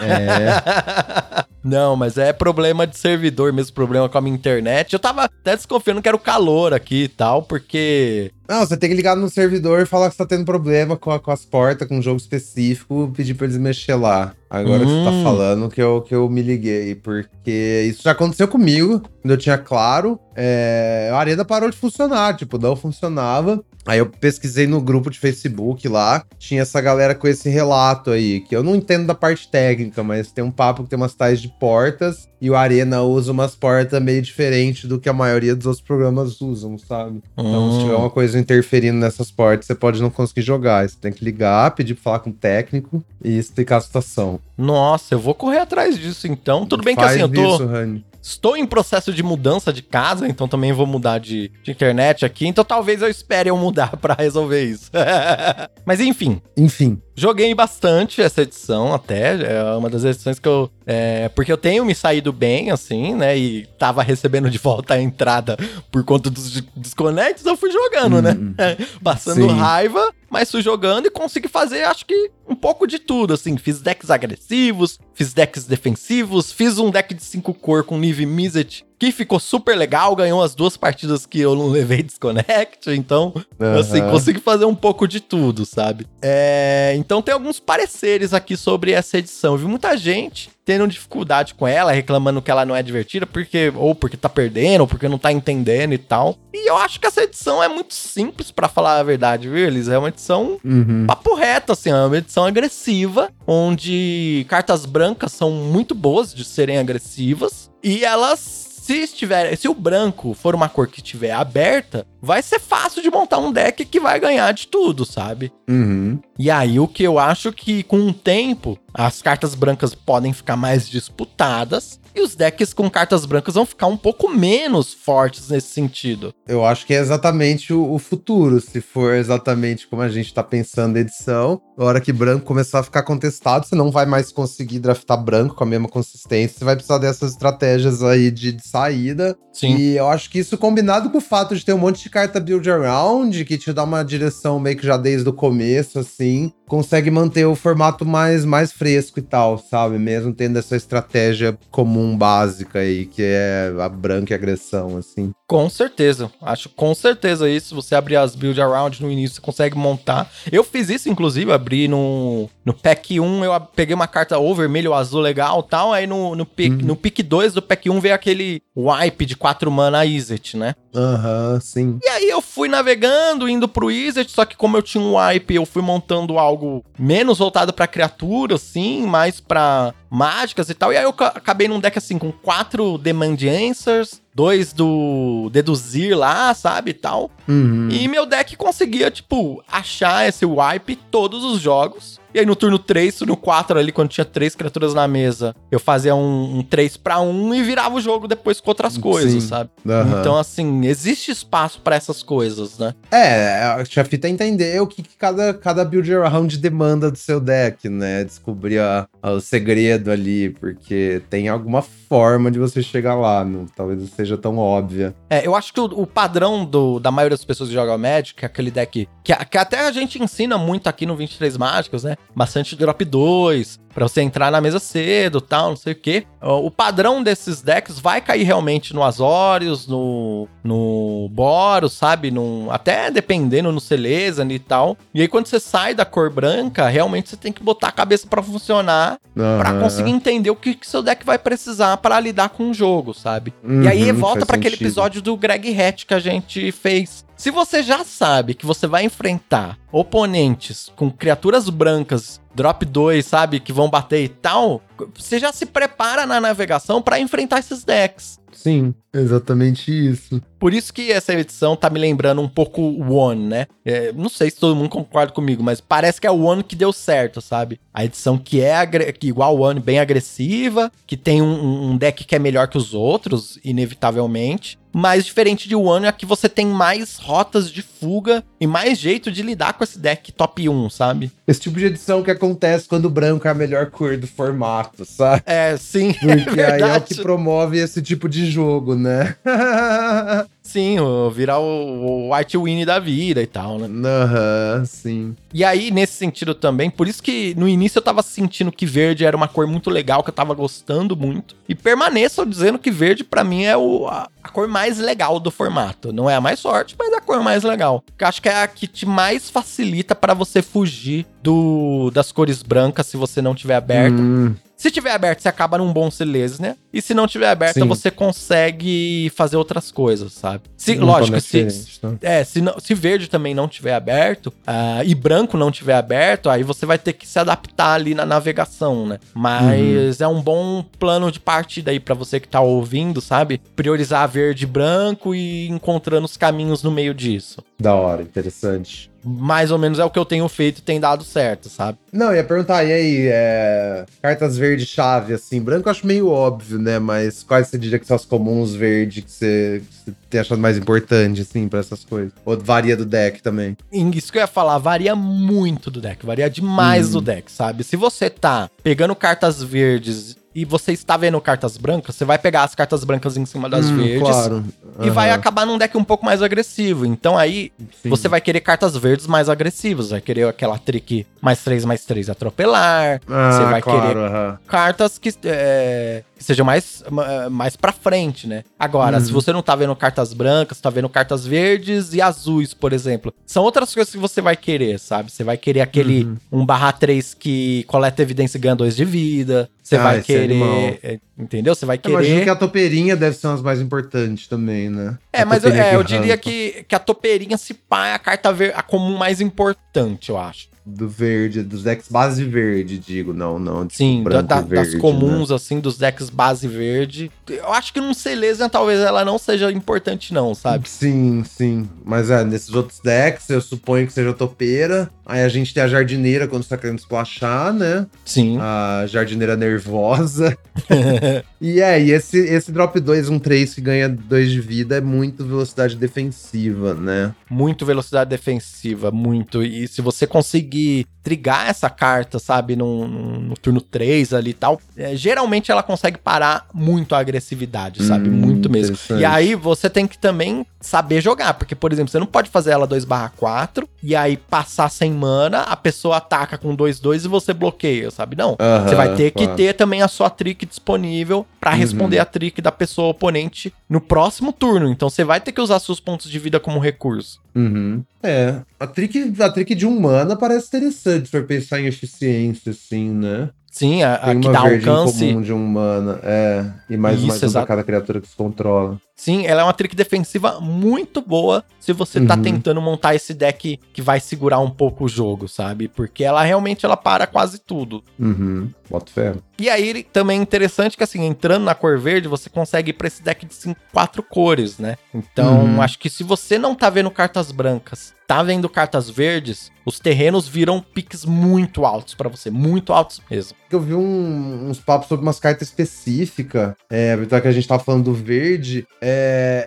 É. Não, mas é problema de servidor mesmo, problema com a minha internet. Eu tava até desconfiando que era o calor aqui e tal, porque. Não, você tem que ligar no servidor e falar que você tá tendo problema com, a- com as portas, com um jogo específico, pedir pra eles mexer lá. Agora que você tá Hum. falando que eu, que eu me liguei, porque isso já aconteceu comigo, quando eu tinha claro. É, a arena parou de funcionar, tipo, não funcionava. Aí eu pesquisei no grupo de Facebook lá, tinha essa galera com esse relato aí, que eu não entendo da parte técnica, mas tem um papo que tem umas tais de portas e o Arena usa umas portas meio diferentes do que a maioria dos outros programas usam, sabe? Então, Hum. se tiver uma coisa interferindo nessas portas, você pode não conseguir jogar. Você tem que ligar, pedir pra falar com o técnico e explicar a situação. Nossa, eu vou correr atrás disso então. Tudo bem que Faz assim, eu tô. Isso, Rani. Estou em processo de mudança de casa, então também vou mudar de, de internet aqui. Então talvez eu espere eu mudar pra resolver isso. Mas enfim, Enfim. joguei bastante essa edição até. É uma das edições que eu. é, porque eu tenho me saído bem, assim, né? E tava recebendo de volta a entrada por conta dos de- desconectos, eu fui jogando, né? Hum. Passando Sim. raiva, mas fui jogando e consegui fazer, acho que, um pouco de tudo, assim. Fiz decks agressivos, fiz decks defensivos, fiz um deck de 5 cor com Nive Mizzet, que ficou super legal, ganhou as duas partidas que eu não levei desconnect, então, assim, Aham. consegui fazer um pouco de tudo, sabe? É, então tem alguns pareceres aqui sobre essa edição. Eu vi muita gente tendo dificuldade com ela, reclamando que ela não é divertida, porque ou porque tá perdendo, ou porque não tá entendendo e tal. E eu acho que essa edição é muito simples, pra falar a verdade, viu, Elis? É uma edição Uhum. papo reto, assim, é uma edição agressiva, onde cartas brancas são muito boas de serem agressivas, e elas. Se estiver, se o branco for uma cor que estiver aberta, vai ser fácil de montar um deck que vai ganhar de tudo, sabe? Uhum. E aí, o que eu acho que com o tempo, as cartas brancas podem ficar mais disputadas e os decks com cartas brancas vão ficar um pouco menos fortes nesse sentido. Eu acho que é exatamente o, o futuro. Se for exatamente como a gente tá pensando na edição, na hora que branco começar a ficar contestado, você não vai mais conseguir draftar branco com a mesma consistência. Você vai precisar dessas estratégias aí de, de saída. Sim. E eu acho que isso combinado com o fato de ter um monte de carta build around, que te dá uma direção meio que já desde o começo, assim, consegue manter o formato mais, mais fresco e tal, sabe? Mesmo tendo essa estratégia comum básica aí, que é a branca e agressão, assim. Com certeza. Acho com certeza isso. Você abrir as build around no início, você consegue montar. Eu fiz isso, inclusive, abri no, no pack 1, eu peguei uma carta ou vermelho ou azul legal tal. Aí no, no, pick, Uhum. no pick 2 do pack 1 veio aquele wipe de 4 mana Izzet, né? Aham, sim. E aí eu fui navegando, indo pro Izzet, só que como eu tinha um wipe, eu fui montando algo menos voltado pra criatura, assim, mais pra mágicas e tal. E aí eu ca- acabei num deck assim, com quatro Demand Answers, dois do Deduzir lá, sabe, e tal. Uhum. E meu deck conseguia, tipo, achar esse wipe todos os jogos. E aí no turno 3, turno 4 ali, quando tinha três criaturas na mesa, eu fazia um, um 3 pra 1 e virava o jogo depois com outras coisas, Sim. sabe? Aham. Então, assim, existe espaço pra essas coisas, né? É, a fita é entender o que, que cada, cada build around demanda do seu deck, né? Descobrir a- a- o segredo ali, porque tem alguma forma de você chegar lá, não, talvez não seja tão óbvia. É, eu acho que o, o padrão do- da maioria das pessoas que jogam Magic é aquele deck que, que até a gente ensina muito aqui no 23 Mágicos, né? Bastante drop 2, pra você entrar na mesa cedo tal, não sei o quê. Ó, O padrão desses decks vai cair realmente no Azorius, no, no Boros, sabe? No, até dependendo no Celeza e tal. E aí quando você sai da cor branca, realmente você tem que botar a cabeça pra funcionar Pra Aham. conseguir entender o que, que seu deck vai precisar pra lidar com o jogo, sabe? Uhum, e aí volta faz pra aquele episódio do Greg Hatch que a gente fez. Se você já sabe que você vai enfrentar oponentes com criaturas brancas, drop 2, sabe, que vão bater e tal, você já se prepara na navegação pra enfrentar esses decks. Sim, exatamente isso. Por isso que essa edição tá me lembrando um pouco o One, né? É, não sei se todo mundo concorda comigo, mas parece que é o One que deu certo, sabe? A edição que é que igual o One, bem agressiva, que tem um, um deck que é melhor que os outros, inevitavelmente. Mas diferente de One, é que você tem mais rotas de fuga e mais jeito de lidar com esse deck top 1, sabe? Esse tipo de edição que acontece quando o branco é a melhor cor do formato, sabe? É, sim, Porque é aí é o que promove esse tipo de jogo, né? Sim, o- virar o, o White Winnie da vida e tal, né? Aham, sim. E aí, nesse sentido também, por isso que no início eu tava sentindo que verde era uma cor muito legal, que eu tava gostando muito. E permaneço dizendo que verde pra mim é o, a, a cor mais legal do formato. Não é a mais forte, mas é a cor mais legal. Que eu acho que é a que te mais facilita pra você fugir do das cores brancas se você não tiver aberto. Hum, Se tiver aberto, você acaba num bom Silesner. E se não tiver aberto, Sim. você consegue fazer outras coisas, sabe? Se, lógico, se, tá? é, se, não- se verde também não tiver aberto ah, e branco não tiver aberto, aí você vai ter que se adaptar ali na navegação, né? Mas Uhum. é um bom plano de partida aí pra você que tá ouvindo, sabe? Priorizar verde e branco e encontrando os caminhos no meio disso. Da hora, interessante. Mais ou menos é o que eu tenho feito e tem dado certo, sabe? Não, ia perguntar, e aí, é, cartas verde-chave, assim, branco eu acho meio óbvio, né? Mas quais você diria que são as comuns verde que você, que você tem achado mais importante, assim, pra essas coisas? Ou varia do deck também? Isso que eu ia falar, varia muito do deck, varia demais Uhum. do deck, sabe? Se você tá pegando cartas verdes e você está vendo cartas brancas, você vai pegar as cartas brancas em cima das Hum, verdes Claro. e vai acabar num deck um pouco mais agressivo. Então aí sim. você vai querer cartas verdes mais agressivas, vai querer aquela trick mais 3 mais 3 atropelar, Ah, você vai claro, querer aham. cartas que, é, que sejam mais, ma- mais pra frente, né? Agora, Uhum. se você não tá vendo cartas brancas, tá vendo cartas verdes e azuis, por exemplo, são outras coisas que você vai querer, sabe? Você vai querer aquele Uhum. 1 barra 3 que coleta evidência e ganha 2 de vida. Você Ah, vai esse é animal. querer. é, entendeu? Você vai Eu imagino querer. que a topeirinha deve ser uma das mais importantes também, né? É, A mas eu, é, eu diria que, que a topeirinha se pá é a carta ver, a comum mais importante, eu acho. Do verde, dos decks base verde, digo, não, não. tipo, Sim, branco da- verde, das comuns, assim, dos decks base verde. Eu acho que num Celesian talvez ela não seja importante, não, né? sabe? Sim, sim. Mas é, nesses outros decks, eu suponho que seja topeira. Aí a gente tem a jardineira quando você tá querendo splashar, né? Sim. A jardineira nervosa. e é, e esse, esse drop 2, um 3 que ganha 2 de vida é muito velocidade defensiva, né? muito velocidade defensiva, muito. E se você conseguir trigar essa carta, sabe, no, no, no turno 3 ali e tal, é, geralmente ela consegue parar muito a agressividade, sabe? Hum, muito mesmo. E aí você tem que também saber jogar, porque, por exemplo, você não pode fazer ela 2/4 e aí passar sem mana, a pessoa ataca com 2/2 e você bloqueia, sabe? Não. Aham, Você vai ter que claro. ter também a sua trick disponível pra Uhum. responder a trick da pessoa oponente no próximo turno. Então você vai ter que usar seus pontos de vida como recurso. Uhum. É, a trick, a trick de um mana parece interessante se for pensar em eficiência, assim, né? Sim, a, a Tem que uma dá alcance. comum de um mana, é. E mais Isso, mais um pra exato. cada criatura que se controla. Sim, ela é uma trick defensiva muito boa se você tá Uhum. tentando montar esse deck que vai segurar um pouco o jogo, sabe? Porque ela realmente ela para quase tudo. Uhum. Boto fé. E aí também é interessante que assim, entrando na cor verde, você consegue ir pra esse deck de cinco, quatro cores, né? Então, Uhum. acho que se você não tá vendo cartas brancas, tá vendo cartas verdes, os terrenos viram piques muito altos pra você, muito altos mesmo. Eu vi um- uns papos sobre umas cartas específicas. É, que a gente tava falando do verde. É,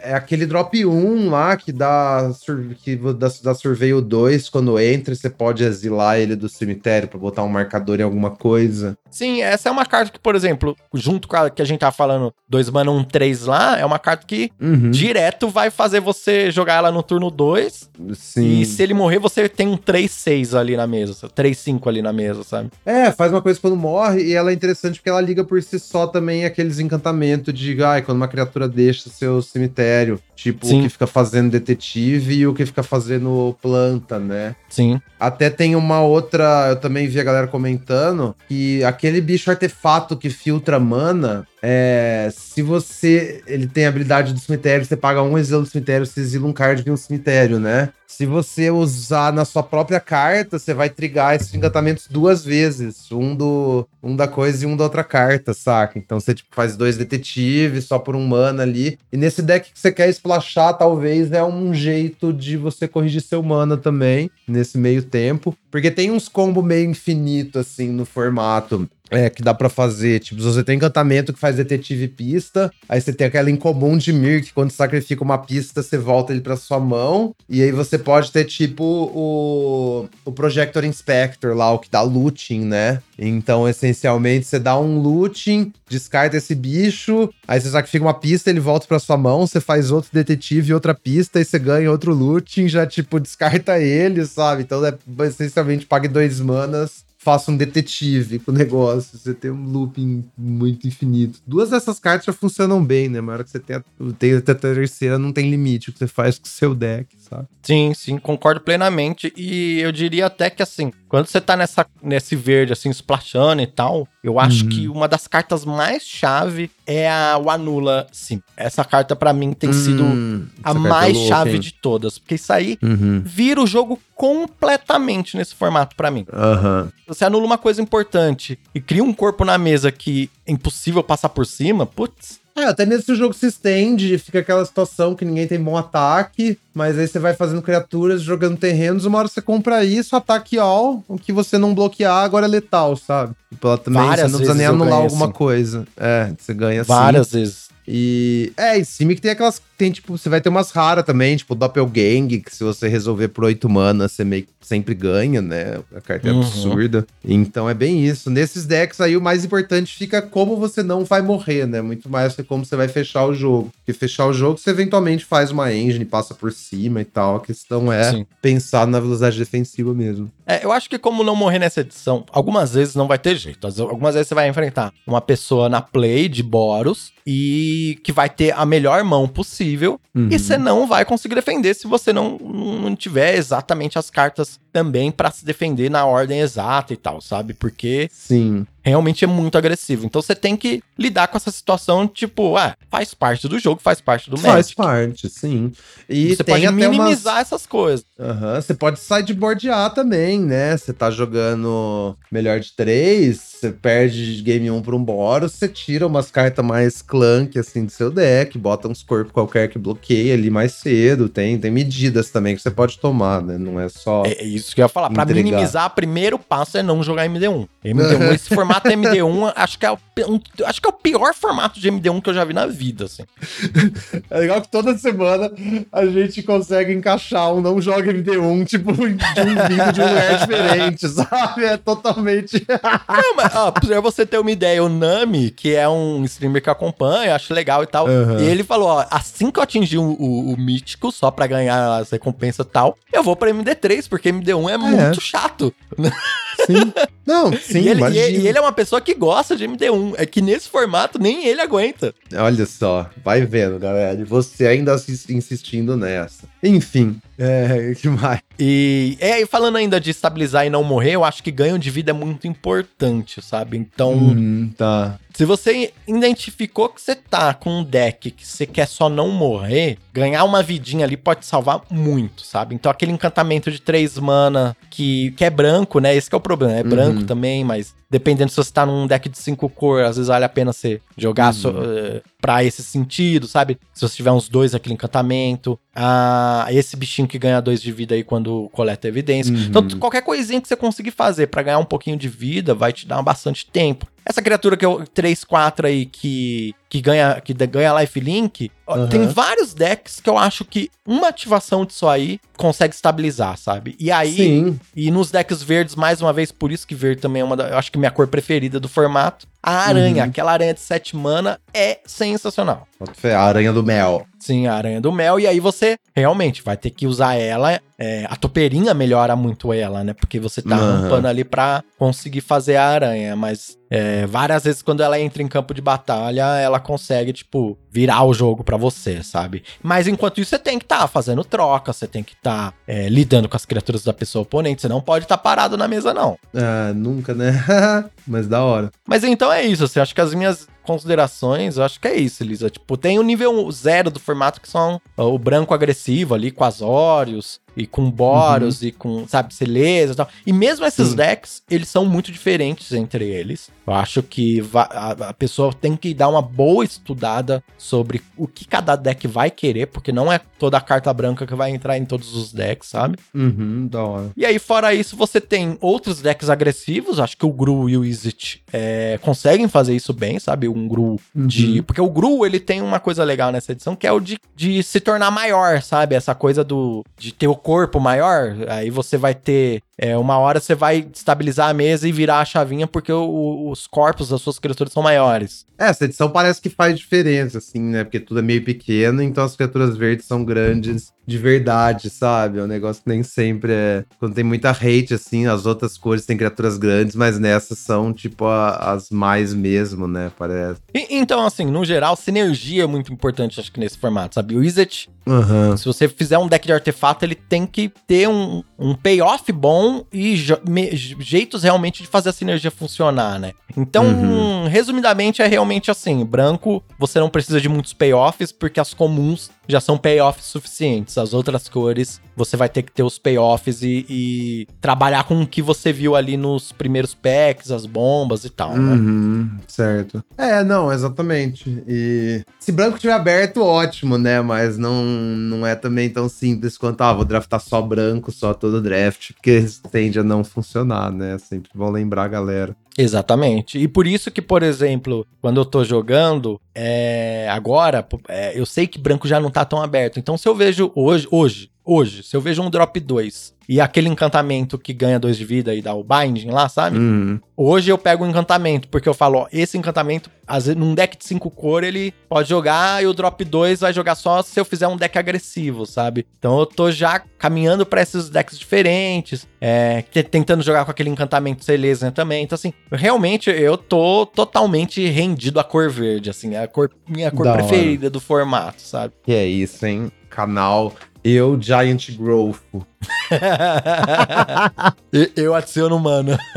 é aquele drop 1 lá que dá, que dá, dá Surveio 2. Quando entra, você pode exilar ele do cemitério pra botar um marcador em alguma coisa. Sim, essa é uma carta que, por exemplo, junto com a que a gente tava falando, 2 mana 1 3 lá, é uma carta que Uhum. direto vai fazer você jogar ela no turno 2. Sim. E se ele morrer, você tem um 3-6 ali na mesa. 3-5 ali na mesa, sabe? É, faz uma coisa quando morre e ela é interessante porque ela liga por si só também aqueles encantamentos de ai, quando uma criatura deixa seu cemitério. Tipo, Sim. o que fica fazendo detetive e o que fica fazendo planta, né? Sim. Até tem uma outra, eu também vi a galera comentando, que aquele bicho artefato que filtra mana, é, se você, ele tem a habilidade do cemitério, você paga um exilo do cemitério, você exila um card de um cemitério, né? Se você usar na sua própria carta, você vai trigar esses encantamentos duas vezes, um do um da coisa e um da outra carta, saca? Então você tipo faz dois detetives só por um mana ali. E nesse deck que você quer splashar, talvez é um jeito de você corrigir seu mana também nesse meio tempo, porque tem uns combo meio infinito assim no formato. É, que dá pra fazer. Tipo, você tem encantamento que faz detetive pista, aí você tem aquela incomum de Mir, que quando sacrifica uma pista, você volta ele pra sua mão. E aí você pode ter, tipo, o, o Projector Inspector lá, o que dá looting, né? Então, essencialmente, você dá um looting, descarta esse bicho, aí você sacrifica uma pista, ele volta pra sua mão, você faz outro detetive e outra pista, e você ganha outro looting, já, tipo, descarta ele, sabe? Então, é essencialmente pague dois manas faça um detetive com o negócio. Você tem um looping muito infinito. Duas dessas cartas já funcionam bem, né? Mas hora que você tem a, tem a terceira, não tem limite o que você faz com o seu deck, sabe? Sim, sim, concordo plenamente. E eu diria até que, assim, quando você tá nessa, nesse verde, assim, splashando e tal, eu acho Uhum. que uma das cartas mais chave é a o Anula Sim. Essa carta, pra mim, tem sido Hum, a é mais louca, chave hein? de todas. Porque isso aí Uhum. vira o jogo completamente nesse formato pra mim. Aham. Você anula uma coisa importante e cria um corpo na mesa que é impossível passar por cima, putz. É, até mesmo se o jogo se estende, fica aquela situação que ninguém tem bom ataque, mas aí você vai fazendo criaturas, jogando terrenos, uma hora você compra isso, ataque all, o que você não bloquear agora é letal, sabe? Tipo, também Várias você não precisa nem anular alguma assim. coisa. É, você ganha assim. Várias vezes. E é, e Simic tem aquelas. Tem, tipo, você vai ter umas raras também, tipo Doppelgang, que se você resolver por 8 mana, você meio que sempre ganha, né? A carta é Uhum. absurda. Então é bem isso. Nesses decks aí, o mais importante fica como você não vai morrer, né? Muito mais que como você vai fechar o jogo. Porque fechar o jogo, você eventualmente faz uma engine, passa por cima e tal. A questão é Sim. pensar na velocidade defensiva mesmo. É, eu acho que como não morrer nessa edição, algumas vezes não vai ter jeito. Algumas vezes você vai enfrentar uma pessoa na play de Boros e que vai ter a melhor mão possível Uhum. e você não vai conseguir defender se você não, não tiver exatamente as cartas também pra se defender na ordem exata e tal, sabe? Porque Sim. realmente é muito agressivo. Então você tem que lidar com essa situação, tipo, ah, faz parte do jogo, faz parte do Faz Magic. parte, sim. E você tem pode até umas- minimizar essas coisas. Aham, Você pode sideboardear também, né? Você tá jogando melhor de três, você perde game 1 pra um Boros, você tira umas cartas mais clunk, assim, do seu deck, bota uns corpos qualquer que bloqueia ali mais cedo. Tem, tem medidas também que você pode tomar, né? Não é só. É é isso que eu ia falar. Pra Entregar. minimizar, o primeiro passo é não jogar MD1. MD1 esse formato MD1, acho que, é um- acho que é o pior formato de MD1 que eu já vi na vida, assim. É legal que toda semana a gente consegue encaixar um não joga MD1, tipo, de um vindo de um lugar diferente, sabe? É totalmente. Não, mas, ó, pra você ter uma ideia, o Nami, que é um streamer que acompanha, acho legal e tal, Aham. e ele falou, ó, assim que eu atingir o, o- o mítico, só pra ganhar as recompensas e tal, eu vou pra MD3, porque MD1 é muito chato. Sim. Não, sim, e, ele, e e ele é uma pessoa que gosta de MD1, é que nesse formato nem ele aguenta. Olha só, vai vendo, galera. E você ainda insistindo nessa. Enfim, é, que mais? E, é, e falando ainda de estabilizar e não morrer, eu acho que ganho de vida é muito importante, sabe? Então, Hum, tá. se você identificou que você tá com um deck que você quer só não morrer, ganhar uma vidinha ali pode salvar muito, sabe? Então, aquele encantamento de três mana que, que é branco, né? Esse que é o problema. É Uhum. branco também, mas dependendo se você tá num deck de cinco cor, às vezes vale a pena você jogar so, eh, pra esse sentido, sabe? Se você tiver uns dois aquele encantamento. Ah, esse bichinho que ganha dois de vida aí quando coleta evidência. Uhum. Então, qualquer coisinha que você conseguir fazer pra ganhar um pouquinho de vida vai te dar bastante tempo. Essa criatura que eu 3 4 aí que que ganha que ganha lifelink, ó, Aham. tem vários decks que eu acho que uma ativação disso aí consegue estabilizar, sabe? E aí Sim. e nos decks verdes, mais uma vez, por isso que verde também é uma da, eu acho que minha cor preferida do formato. A aranha, Uhum. aquela aranha de 7 mana é sensacional. A aranha do mel. Sim, a aranha do mel. E aí você realmente vai ter que usar ela. é, a topeirinha melhora muito ela, né? Porque você tá Aham. rampando ali pra conseguir fazer a aranha. Mas é, várias vezes quando ela entra em campo de batalha, ela consegue, tipo, virar o jogo pra você, sabe? Mas enquanto isso, você tem que estar fazendo troca, você tem que estar lidando com as criaturas da pessoa oponente. Você não pode estar parado na mesa, não. Ah, nunca, né? Mas da hora. Mas então é isso, assim, acho que as minhas considerações, eu acho que é isso, Elisa. Tipo, tem o nível zero do formato, que são o branco agressivo ali, com Azorius, e com Boros, e com, sabe, Celeza e tal. E mesmo esses Sim. decks, eles são muito diferentes entre eles. Eu acho que a, a pessoa tem que dar uma boa estudada sobre o que cada deck vai querer, porque não é toda a carta branca que vai entrar em todos os decks, sabe? Uhum, da hora. E aí, fora isso, você tem outros decks agressivos. Acho que o Gru e o Izzet é, conseguem fazer isso bem, sabe? Um Gru de. Uhum. Porque o Gru, ele tem uma coisa legal nessa edição, que é o de, de se tornar maior, sabe? Essa coisa do de ter o corpo maior. Aí você vai ter. É, uma hora você vai estabilizar a mesa e virar a chavinha, porque o- os corpos das suas criaturas são maiores. É, essa edição parece que faz diferença, assim, né? Porque tudo é meio pequeno, então as criaturas verdes são grandes de verdade, sabe? É um negócio que nem sempre é. Quando tem muita hate, assim, as outras cores têm criaturas grandes, mas nessas são, tipo, a- as mais mesmo, né? Parece. E- então, assim, no geral, sinergia é muito importante, acho que nesse formato, sabe? O Izzet Aham. Se você fizer um deck de artefato, ele tem que ter um, um payoff bom e jeitos realmente de fazer a sinergia funcionar, né? Então, uhum. resumidamente, é realmente assim: branco, você não precisa de muitos payoffs, porque as comuns já são payoffs suficientes. As outras cores, você vai ter que ter os payoffs e, e trabalhar com o que você viu ali nos primeiros packs, as bombas e tal, né? Uhum, certo. É, não, exatamente. E se branco tiver aberto, ótimo, né? Mas não, não é também tão simples quanto, ah, vou draftar só branco, só todo draft, porque tende a não funcionar, né? Sempre bom lembrar galera. Exatamente. E por isso que, por exemplo, quando eu tô jogando, é, agora, é, eu sei que branco já não tá tão aberto. Então, se eu vejo hoje, hoje, hoje, se eu vejo um drop 2 e aquele encantamento que ganha 2 de vida e dá o binding lá, sabe? Uhum. Hoje eu pego o encantamento, porque eu falo, ó, esse encantamento, às vezes, num deck de 5 cor, ele pode jogar e o drop 2 vai jogar só se eu fizer um deck agressivo, sabe? Então eu tô já caminhando para esses decks diferentes, é, tentando jogar com aquele encantamento Celestia também. Então, assim, realmente eu tô totalmente rendido à cor verde, assim, é a cor, minha cor da preferida hora. do formato, sabe? Que é isso, hein? Canal eu, Giant Growth. eu adiciono mano.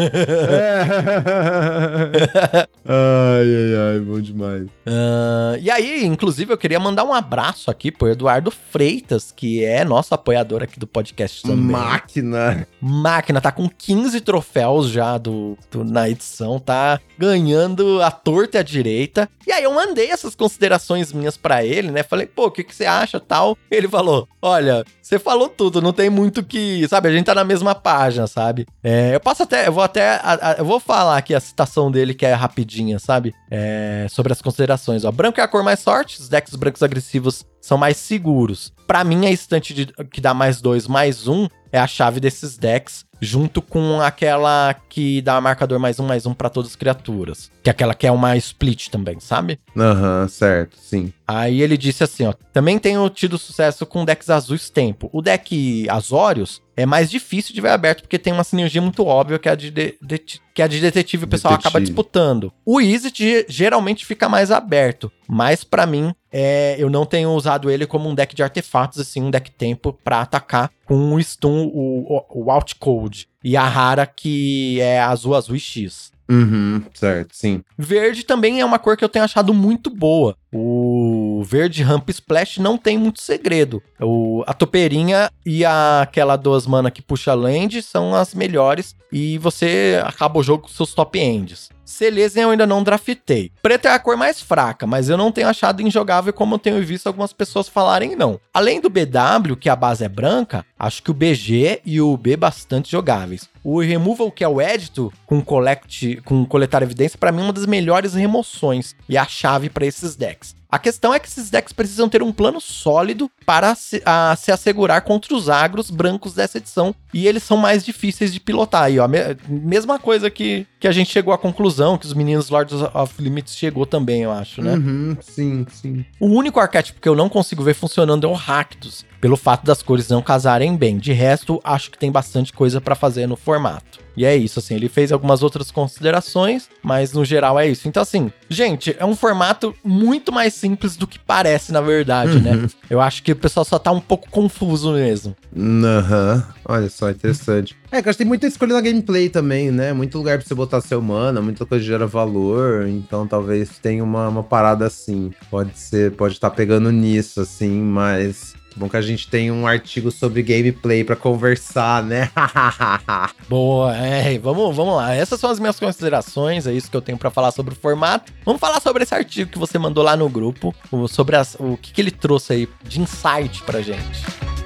ai, ai, ai, bom demais. Uh, e aí, inclusive, eu queria mandar um abraço aqui pro Eduardo Freitas, que é nosso apoiador aqui do podcast também. Máquina. Máquina, tá com 15 troféus já do, do na edição, tá ganhando a torta e a direita. E aí eu mandei essas considerações minhas para ele, né? Falei, pô, o que, que você acha tal? Ele falou, olha, você falou tudo, não tem muito que, sabe? A gente tá na mesma página, sabe? É, eu posso até, eu vou até, a, a, eu vou falar aqui a citação dele que é rapidinha, sabe? É, sobre as considerações, ó. Branco é a cor mais forte, os decks brancos agressivos são mais seguros. Para mim, a estante de, que dá mais dois, mais um, é a chave desses decks junto com aquela que dá marcador mais um, mais um para todas as criaturas. Que é aquela que é uma split também, sabe? Aham, uhum, certo, sim. Aí ele disse assim, ó, também tenho tido sucesso com decks azuis tempo. O deck Azorius é mais difícil de ver aberto porque tem uma sinergia muito óbvia que é a de, de, de que é a de detetive o pessoal detetive. acaba disputando. O Easy geralmente fica mais aberto, mas para mim é, eu não tenho usado ele como um deck de artefatos, assim, um deck tempo para atacar com o stun, o, o, o outcode. E a rara que é azul, azul e X. Uhum, certo, sim. Verde também é uma cor que eu tenho achado muito boa. O verde Ramp Splash não tem muito segredo. O, a topeirinha e a, aquela duas mana que puxa land são as melhores. E você acaba o jogo com seus top ends. Celeste eu ainda não draftei. Preto é a cor mais fraca, mas eu não tenho achado injogável como eu tenho visto algumas pessoas falarem não. Além do BW, que a base é branca, acho que o BG e o B bastante jogáveis. O Removal, que é o Edito, com, collect, com coletar evidência, para mim é uma das melhores remoções e a chave para esses decks. A questão é que esses decks precisam ter um plano sólido para se, a, se assegurar contra os agros brancos dessa edição. E eles são mais difíceis de pilotar. Aí, ó, me, mesma coisa que, que a gente chegou à conclusão, que os meninos Lords of Limits chegou também, eu acho, né? Uhum, sim, sim. O único arquétipo que eu não consigo ver funcionando é o Rakdos, pelo fato das cores não casarem bem. De resto, acho que tem bastante coisa para fazer no formato. E é isso, assim, ele fez algumas outras considerações, mas no geral é isso. Então, assim, gente, é um formato muito mais simples do que parece, na verdade, né? uhum. né? Eu acho que o pessoal só tá um pouco confuso mesmo. Aham, uhum. olha só, interessante. É, que acho que tem muita escolha na gameplay também, né? Muito lugar pra você botar seu mana, muita coisa gera valor, então talvez tenha uma, uma parada assim. Pode ser, pode estar tá pegando nisso, assim, mas Bom que a gente tem um artigo sobre gameplay para conversar, né? Boa, é, vamos, vamos lá. Essas são as minhas considerações, é isso que eu tenho para falar sobre o formato. Vamos falar sobre esse artigo que você mandou lá no grupo, sobre as, o que, que ele trouxe aí de insight pra gente.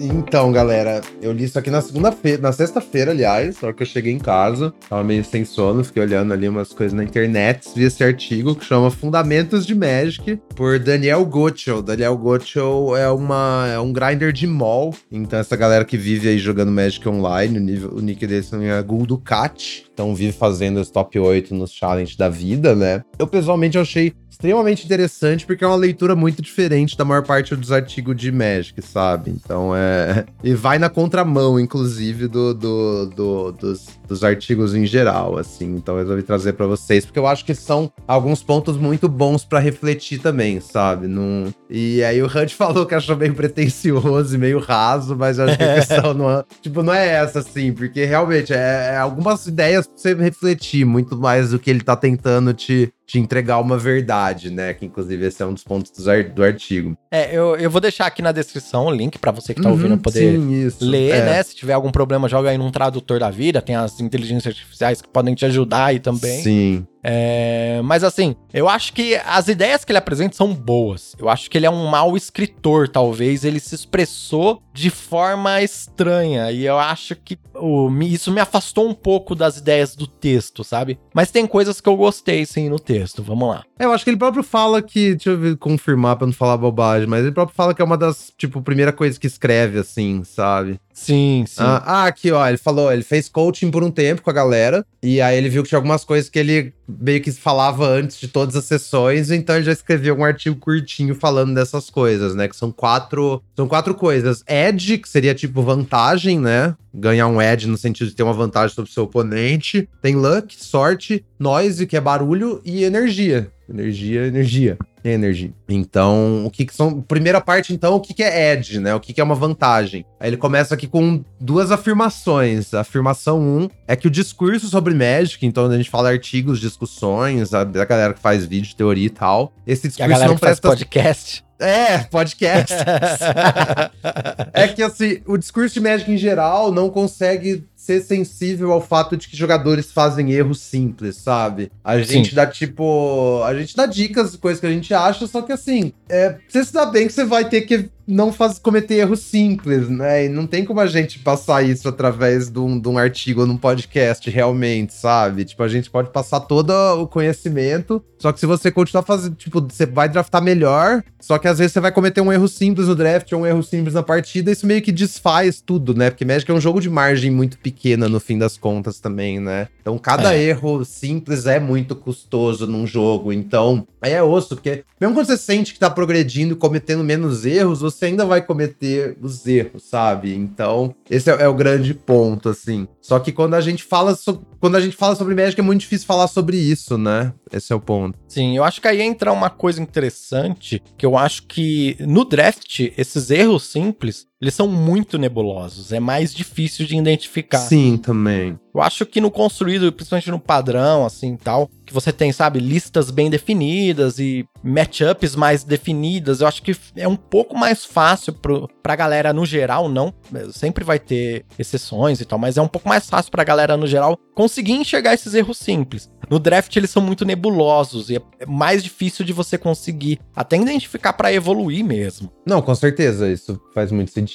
Então, galera, eu li isso aqui na segunda-feira, na sexta-feira, aliás, na hora que eu cheguei em casa. Tava meio sem sono, fiquei olhando ali umas coisas na internet, vi esse artigo que chama Fundamentos de Magic, por Daniel Gottschall. Daniel Gottschall é, uma, é um grinder de mall, então essa galera que vive aí jogando Magic online, o, nível, o nick dele é Gul Ducat. Então vive fazendo os top 8 nos challenge da vida, né? Eu pessoalmente achei extremamente interessante porque é uma leitura muito diferente da maior parte dos artigos de Magic, sabe? Então é. E vai na contramão, inclusive, do, do, do dos, dos artigos em geral, assim. Então eu resolvi trazer para vocês, porque eu acho que são alguns pontos muito bons para refletir também, sabe? Num... E aí o Hunt falou que achou meio pretencioso e meio raso, mas eu acho que a questão não é, tipo, não é essa, assim, porque realmente é, é algumas ideias pra você refletir muito mais do que ele tá tentando te, te entregar uma verdade, né? Que inclusive esse é um dos pontos do, artigo. É, eu, eu vou deixar aqui na descrição o link para você que tá uhum, ouvindo poder sim, ler, é. né? Se tiver algum problema, joga aí num tradutor da vida, tem as inteligências artificiais que podem te ajudar aí também. Sim. É, mas assim, eu acho que as ideias que ele apresenta são boas. Eu acho que ele é um mau escritor, talvez. Ele se expressou de forma estranha. E eu acho que o, isso me afastou um pouco das ideias do texto, sabe? Mas tem coisas que eu gostei, sim, no texto. Vamos lá. É, eu acho que ele próprio fala que. Deixa eu confirmar pra não falar bobagem, mas ele próprio fala que é uma das, tipo, primeira coisa que escreve, assim, sabe? Sim, sim. Ah, ah, aqui, ó, ele falou, ele fez coaching por um tempo com a galera, e aí ele viu que tinha algumas coisas que ele meio que falava antes de todas as sessões, então ele já escreveu um artigo curtinho falando dessas coisas, né? Que são quatro. São quatro coisas. Edge, que seria tipo vantagem, né? Ganhar um edge no sentido de ter uma vantagem sobre o seu oponente. Tem luck, sorte, noise, que é barulho, e energia. Energia, energia. Tem energia. Então, o que, que são. Primeira parte, então, o que, que é edge, né? O que, que é uma vantagem? Aí ele começa aqui com duas afirmações. A afirmação 1 um é que o discurso sobre Magic, então a gente fala artigos, discussões, a, a galera que faz vídeo, teoria e tal. Esse discurso e a galera não que presta. Faz podcast. É, podcast. é que assim, o discurso de Magic em geral não consegue ser sensível ao fato de que jogadores fazem erros simples, sabe? A gente Sim. dá, tipo. A gente dá dicas, coisas que a gente acha, só que assim, é, você se dá bem que você vai ter que não faz, cometer erros simples, né? E não tem como a gente passar isso através de um, de um artigo ou num podcast, realmente, sabe? Tipo, a gente pode passar todo o conhecimento, só que se você continuar fazendo, tipo, você vai draftar melhor, só que às vezes você vai cometer um erro simples no draft ou um erro simples na partida, isso meio que desfaz tudo, né? Porque Magic é um jogo de margem muito pequena no fim das contas também, né? Então cada é. erro simples é muito custoso num jogo, então é osso, porque mesmo quando você sente que tá progredindo, cometendo menos erros, você ainda vai cometer os erros, sabe? Então, esse é, é o grande ponto, assim. Só que quando a gente fala quando a gente fala sobre Magic é muito difícil falar sobre isso, né? Esse é o ponto. Sim, eu acho que aí entra uma coisa interessante, que eu acho que no draft, esses erros simples, eles são muito nebulosos. É mais difícil de identificar. Sim, também. Eu acho que no construído, principalmente no padrão, assim tal, que você tem, sabe, listas bem definidas e matchups mais definidas, eu acho que é um pouco mais fácil pro, pra galera no geral, não. Sempre vai ter exceções e tal, mas é um pouco mais fácil pra galera no geral conseguir enxergar esses erros simples. No draft eles são muito nebulosos e é mais difícil de você conseguir até identificar para evoluir mesmo. Não, com certeza, isso faz muito sentido.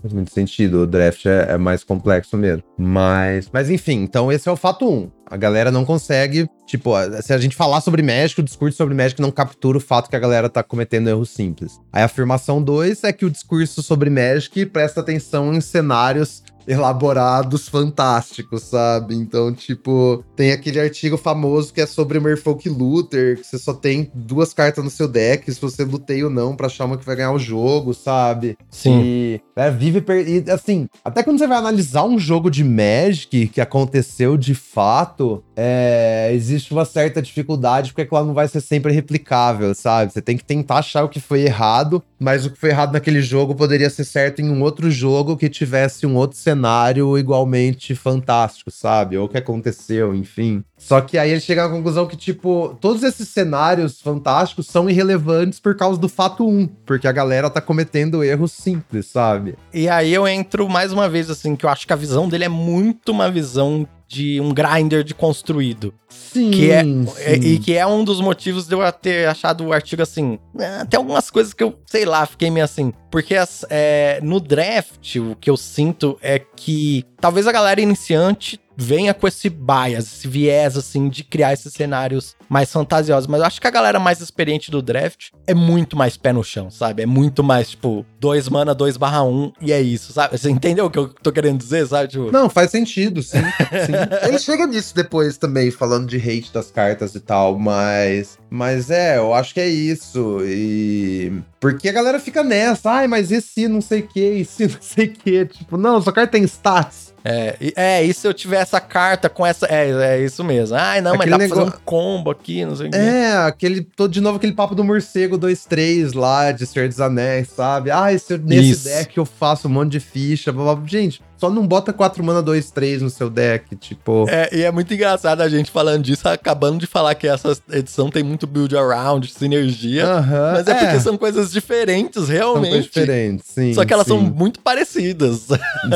Faz muito sentido. O draft é, é mais complexo mesmo. Mas, mas enfim, então esse é o fato 1. Um. A galera não consegue, tipo, se a gente falar sobre México, o discurso sobre México não captura o fato que a galera tá cometendo erros simples. Aí a afirmação 2 é que o discurso sobre México presta atenção em cenários elaborados fantásticos, sabe? Então, tipo, tem aquele artigo famoso que é sobre Merfolk Luther, que você só tem duas cartas no seu deck, se você luteia ou não, pra achar uma que vai ganhar o jogo, sabe? Sim. E é, vive. Per... E, assim, até quando você vai analisar um jogo de Magic que aconteceu de fato, é, existe uma certa dificuldade, porque ela não vai ser sempre replicável, sabe? Você tem que tentar achar o que foi errado, mas o que foi errado naquele jogo poderia ser certo em um outro jogo que tivesse um outro cenário igualmente fantástico, sabe? Ou o que aconteceu, enfim. Só que aí ele chega à conclusão que, tipo, todos esses cenários fantásticos são irrelevantes por causa do fato 1, porque a galera tá cometendo erros simples, sabe? E aí eu entro mais uma vez, assim, que eu acho que a visão dele é muito uma visão de um grinder de construído. Sim, que é, sim. É, e que é um dos motivos de eu ter achado o artigo assim. É, tem algumas coisas que eu, sei lá, fiquei meio assim. Porque as, é, no draft, o que eu sinto é que talvez a galera iniciante venha com esse bias, esse viés, assim, de criar esses cenários mais fantasiosos. Mas eu acho que a galera mais experiente do draft é muito mais pé no chão, sabe? É muito mais, tipo, 2 mana, 2 barra 1, e é isso, sabe? Você entendeu o que eu tô querendo dizer, sabe? Tipo, Não, faz sentido, sim. sim. Ele chega nisso depois também, falando de hate das cartas e tal, mas. Mas é, eu acho que é isso. E. Porque a galera fica nessa, ai, mas e se não sei o que, e se não sei o que? Tipo, não, sua carta tem stats. É, e- é, e se eu tiver essa carta com essa. É, é isso mesmo. Ai, não, Aquele mas dá pra fazer negócio- um combo aqui, não sei o quê. É, aquele. Todo de novo aquele papo do morcego 2-3 lá, de Senhor dos Anéis, sabe? Ah, esse, nesse Isso. deck eu faço um monte de ficha, blá, blá. Gente, só não bota 4 mana 2-3 no seu deck, tipo. É, e é muito engraçado a gente falando disso, acabando de falar que essa edição tem muito build around, sinergia. Mas é, porque são coisas diferentes, são realmente. coisas diferentes, sim. Só que elas sim. são muito parecidas.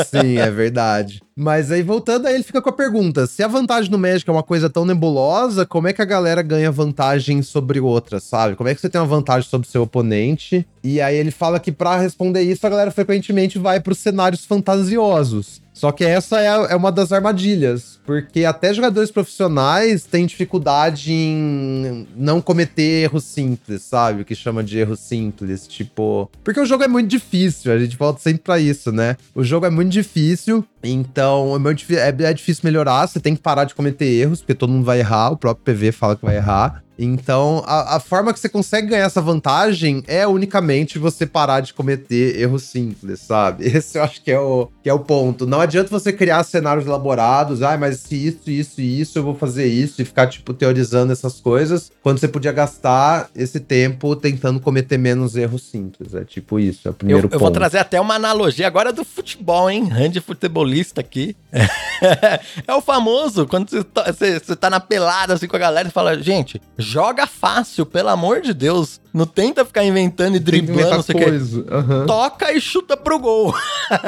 Sim, é verdade. Mas aí, voltando, aí ele fica com a pergunta: se a vantagem no Magic é uma coisa tão nebulosa, como é que a galera ganha vantagem sobre outra, sabe? Como é que você tem uma vantagem sobre o seu oponente? E aí ele fala que pra responder isso, a galera frequentemente vai pros cenários fantasiosos. Só que essa é, é uma das armadilhas, porque até jogadores profissionais têm dificuldade em não cometer erros simples, sabe? O que chama de erro simples, tipo... Porque o jogo é muito difícil, a gente volta sempre pra isso, né? O jogo é muito difícil, então é, muito é, é difícil melhorar, você tem que parar de cometer erros, porque todo mundo vai errar, o próprio PV fala que vai errar. Então, a, a forma que você consegue ganhar essa vantagem é unicamente você parar de cometer erros simples, sabe? Esse eu acho que é o, que é o ponto. Não adianta você criar cenários elaborados, ah, mas se isso, isso e isso, eu vou fazer isso, e ficar, tipo, teorizando essas coisas, quando você podia gastar esse tempo tentando cometer menos erros simples. É tipo isso, é o Eu, primeiro eu ponto. vou trazer até uma analogia agora do futebol, hein? Hand futebolista aqui. é o famoso, quando você tá, você- você tá na pelada assim com a galera e fala, gente, joga fácil, pelo amor de Deus. Não tenta ficar inventando e que driblando, não sei coisa. aham. Toca e chuta pro gol.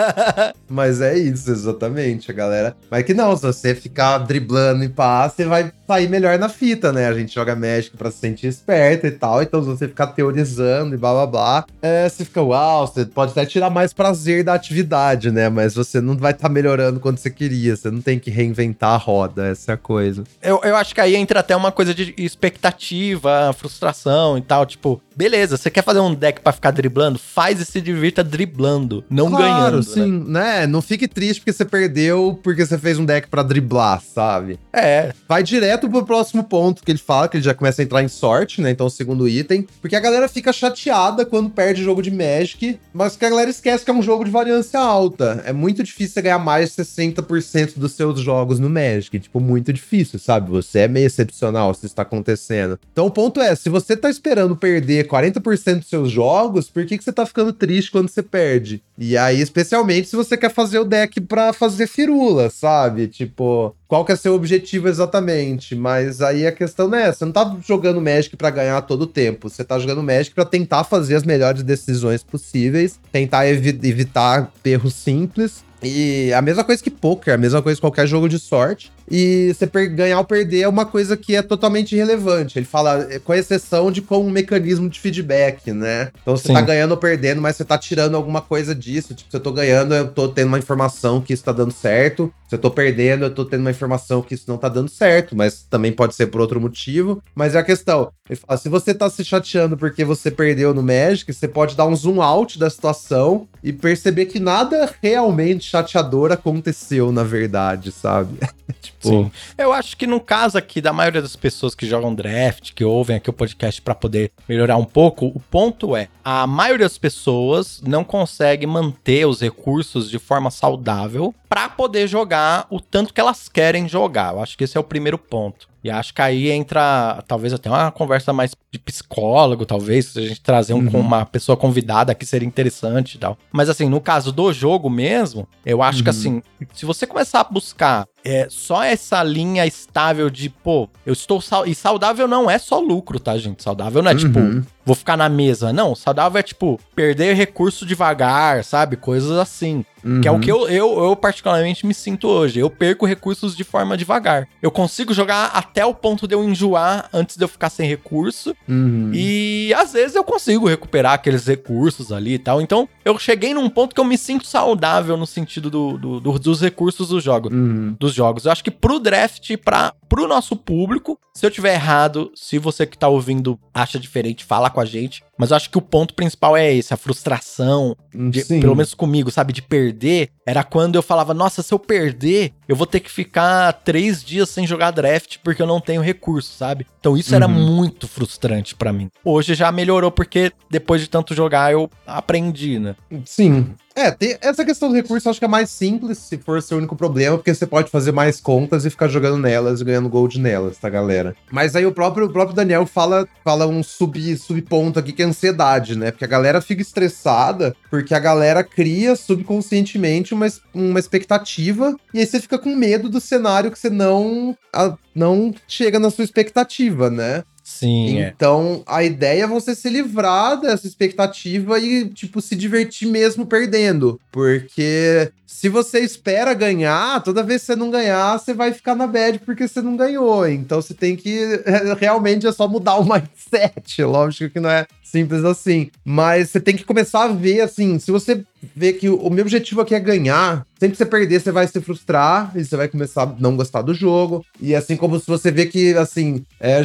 Mas é isso, exatamente, a galera. Mas que não, se você ficar driblando e pá, você vai sair melhor na fita, né? A gente joga Magic pra se sentir esperto e tal. Então, se você ficar teorizando e blá blá blá, é, você fica, uau, você pode até tirar mais prazer da atividade, né? Mas você não vai estar melhorando quando você queria. Você não tem que reinventar a roda, essa é a coisa. Eu, eu acho que aí entra até uma coisa de expectativa, frustração e tal. Tipo, beleza, você quer fazer um deck pra ficar driblando? Faz e se divirta driblando, não ganhando. né? sim, né? Não fique triste porque você perdeu porque você fez um deck pra driblar, sabe? É, vai direto pro próximo ponto que ele fala, que ele já começa a entrar em sorte, né? Então, o segundo item. Porque a galera fica chateada quando perde jogo de Magic, mas que a galera esquece que é um jogo de variância alta. É muito difícil você ganhar mais de 60% dos seus jogos no Magic. Tipo, muito difícil, sabe? Você é meio excepcional se isso tá acontecendo. Então, o ponto é, se você tá esperando perder 40% dos seus jogos, por que, que você tá ficando triste quando você perde? E aí, especialmente se você quer fazer o deck pra fazer firula, sabe? Tipo, qual que é seu objetivo exatamente? Mas aí a questão é, você não tá jogando Magic pra ganhar todo o tempo, você tá jogando Magic pra tentar fazer as melhores decisões possíveis, tentar evi- evitar erros simples. E a mesma coisa que poker, a mesma coisa que qualquer jogo de sorte. E você ganhar ou perder é uma coisa que é totalmente irrelevante. Ele fala, é, com exceção de com um mecanismo de feedback, né? Então você Sim. tá ganhando ou perdendo, mas você tá tirando alguma coisa disso. Tipo, se eu tô ganhando, eu tô tendo uma informação que isso tá dando certo. Se eu tô perdendo, eu tô tendo uma informação que isso não tá dando certo, mas também pode ser por outro motivo. Mas é a questão. Ele fala, se você tá se chateando porque você perdeu no Magic, você pode dar um zoom out da situação e perceber que nada realmente chateador aconteceu, na verdade, sabe? tipo, Sim. Eu acho que no caso aqui da maioria das pessoas que jogam draft, que ouvem aqui o podcast pra poder melhorar um pouco, o ponto é, a maioria das pessoas não consegue manter os recursos de forma saudável pra poder jogar o tanto que elas querem jogar. Eu acho que esse é o primeiro ponto. E acho que aí entra, talvez até uma conversa mais de psicólogo, talvez, se a gente trazer um, Uhum. uma pessoa convidada que seria interessante e tal. Mas assim, no caso do jogo mesmo, eu acho que Uhum. assim, se você começar a buscar é, só essa linha estável de, pô, eu estou sal... E saudável não é só lucro, tá, gente? Saudável não é tipo, Uhum. vou ficar na mesa. Não, saudável é tipo, perder recurso devagar, sabe? Coisas assim. Que é o Uhum. que eu, eu, eu particularmente me sinto hoje. Eu perco recursos de forma devagar. Eu consigo jogar até o ponto de eu enjoar antes de eu ficar sem recurso. Uhum. E às vezes eu consigo recuperar aqueles recursos ali e tal. Então eu cheguei num ponto que eu me sinto saudável no sentido do, do- do- dos recursos do jogo. Uhum. Dos jogos. Eu acho que pro draft, pra, pro nosso público, se eu tiver errado, se você que tá ouvindo acha diferente, fala com a gente. Mas eu acho que o ponto principal é esse, a frustração, de- pelo menos comigo, sabe, de perder. Era quando eu falava, nossa, se eu perder, eu vou ter que ficar três dias sem jogar draft porque eu não tenho recurso, sabe? Então isso era Uhum. muito frustrante pra mim. Hoje já melhorou porque depois de tanto jogar eu aprendi, né? Sim. É, tem- essa questão do recurso eu acho que é mais simples, se for seu único problema, porque você pode fazer mais contas e ficar jogando nelas e ganhando gold nelas, tá, galera? Mas aí o próprio, o próprio Daniel fala, fala um sub, subponto aqui que é ansiedade, né? Porque a galera fica estressada, porque a galera cria subconscientemente uma, uma expectativa, e aí você fica com medo do cenário que você não, a- não chega na sua expectativa, né? Sim, é. Então, a ideia é você se livrar dessa expectativa e, tipo, se divertir mesmo perdendo. Porque se você espera ganhar, toda vez que você não ganhar, você vai ficar na bad porque você não ganhou. Então, você tem que. Realmente é só mudar o mindset. Lógico que não é simples assim. Mas você tem que começar a ver, assim, se você vê que o meu objetivo aqui é ganhar, sempre que você perder, você vai se frustrar e você vai começar a não gostar do jogo. E assim como se você vê que, assim, é,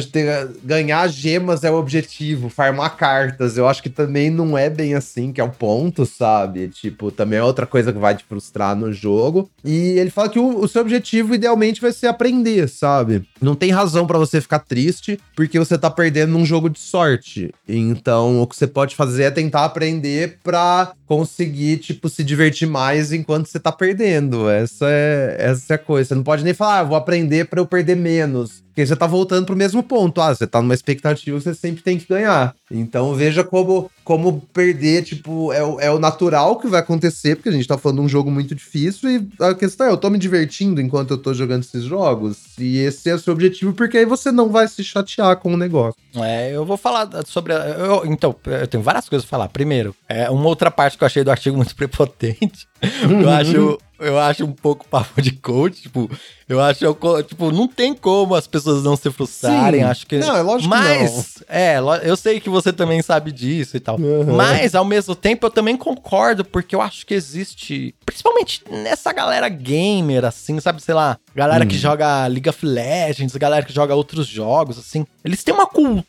ganhar gemas é o objetivo, farmar cartas, eu acho que também não é bem assim que é o ponto, sabe? Tipo, também é outra coisa que vai te frustrar no jogo. E ele fala que o, o seu objetivo idealmente vai ser aprender, sabe? Não tem razão pra você ficar triste porque você tá perdendo num jogo de sorte. Então, o que você pode fazer é tentar aprender pra conseguir, tipo, se divertir mais enquanto você tá perdendo. Essa é, essa é a coisa. Você não pode nem falar, ah, vou aprender pra eu perder menos. Porque você tá voltando pro mesmo ponto. Ah, você tá numa expectativa que você sempre tem que ganhar. Então veja como, como perder, tipo, é, o- é o natural que vai acontecer, porque a gente tá falando de um jogo muito difícil e a questão é, eu tô me divertindo enquanto eu tô jogando esses jogos. E esse é o seu objetivo, porque aí você não vai se chatear com o negócio. É, eu vou falar sobre. eu- então, eu tenho várias coisas pra falar. Primeiro, é uma outra parte que eu achei do artigo muito prepotente. Eu acho, eu acho um pouco papo de coach. Tipo, eu acho, tipo, não tem como as pessoas não se frustrarem. Sim. Acho que. Não, é lógico que Mas, é, eu sei que você também sabe disso e tal. Uhum. Mas, ao mesmo tempo, eu também concordo, porque eu acho que existe, principalmente nessa galera gamer, assim, sabe, sei lá, galera que Hum. joga League of Legends, galera que joga outros jogos, assim, eles têm uma cultura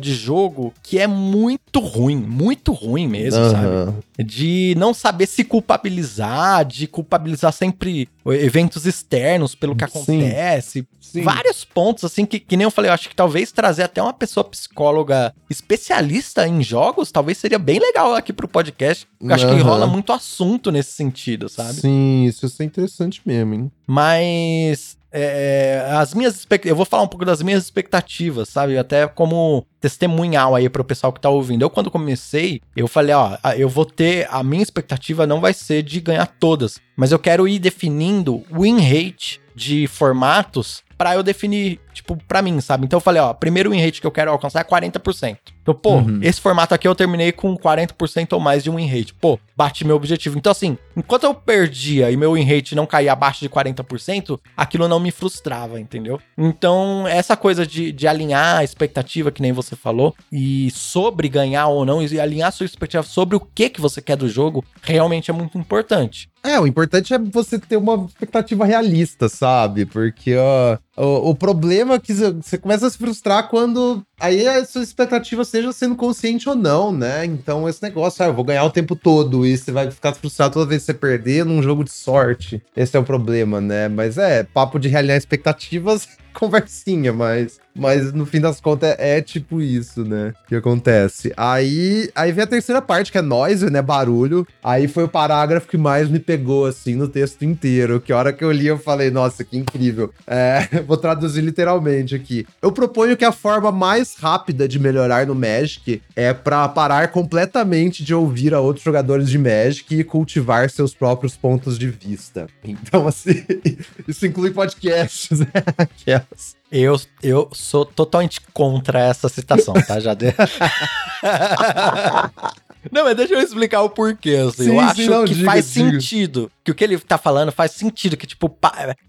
de jogo que é muito ruim, muito ruim mesmo, sabe? Aham. De não saber se culpabilizar, de culpabilizar sempre eventos externos pelo que Sim. acontece. Sim. Vários pontos, assim, que, que nem eu falei, eu acho que talvez trazer até uma pessoa psicóloga especialista em jogos, talvez seria bem legal aqui pro podcast. Eu acho que Aham. rola muito assunto nesse sentido, sabe? Sim, isso é interessante mesmo, hein? Mas é, as minhas eu vou falar um pouco das minhas expectativas, sabe? Até como testemunhal aí pro pessoal que tá ouvindo. Eu quando comecei, eu falei, ó, eu vou ter a minha expectativa não vai ser de ganhar todas, mas eu quero ir definindo win rate de formatos pra eu definir, tipo, pra mim, sabe? Então eu falei, ó, primeiro win rate que eu quero alcançar é 40%. Então, pô, Uhum. esse formato aqui eu terminei com 40% ou mais de win rate. Pô, bati meu objetivo. Então, assim, enquanto eu perdia e meu win rate não caía abaixo de 40%, aquilo não me frustrava, entendeu? Então, essa coisa de, de alinhar a expectativa, que nem você falou, e sobre ganhar ou não, e alinhar a sua expectativa sobre o que, que você quer do jogo, realmente é muito importante. É, o importante é você ter uma expectativa realista, sabe? Porque ó, o, o problema é que você- começa a se frustrar quando aí a sua expectativa seja sendo consciente ou não, né? Então esse negócio, ah, eu vou ganhar o tempo todo e você vai ficar frustrado toda vez que você perder num jogo de sorte. Esse é o problema, né? Mas é, papo de realinhar expectativas, conversinha, mas, mas no fim das contas é, é tipo isso, né? Que acontece. Aí, aí vem a terceira parte, que é noise, né? Barulho. Aí foi o parágrafo que mais me pegou, assim, no texto inteiro. Que a hora que eu li, eu falei, nossa, que incrível. É, vou traduzir literalmente aqui. Eu proponho que a forma mais rápida de melhorar no Magic é pra parar completamente de ouvir a outros jogadores de Magic e cultivar seus próprios pontos de vista. Então, assim, isso inclui podcasts, né? Aquelas. Eu, eu sou totalmente contra essa citação, tá? Já. Não, mas deixa eu explicar o porquê. Assim. Sim, eu acho não, que diga, faz diga. sentido. Que o que ele tá falando faz sentido. Que, tipo,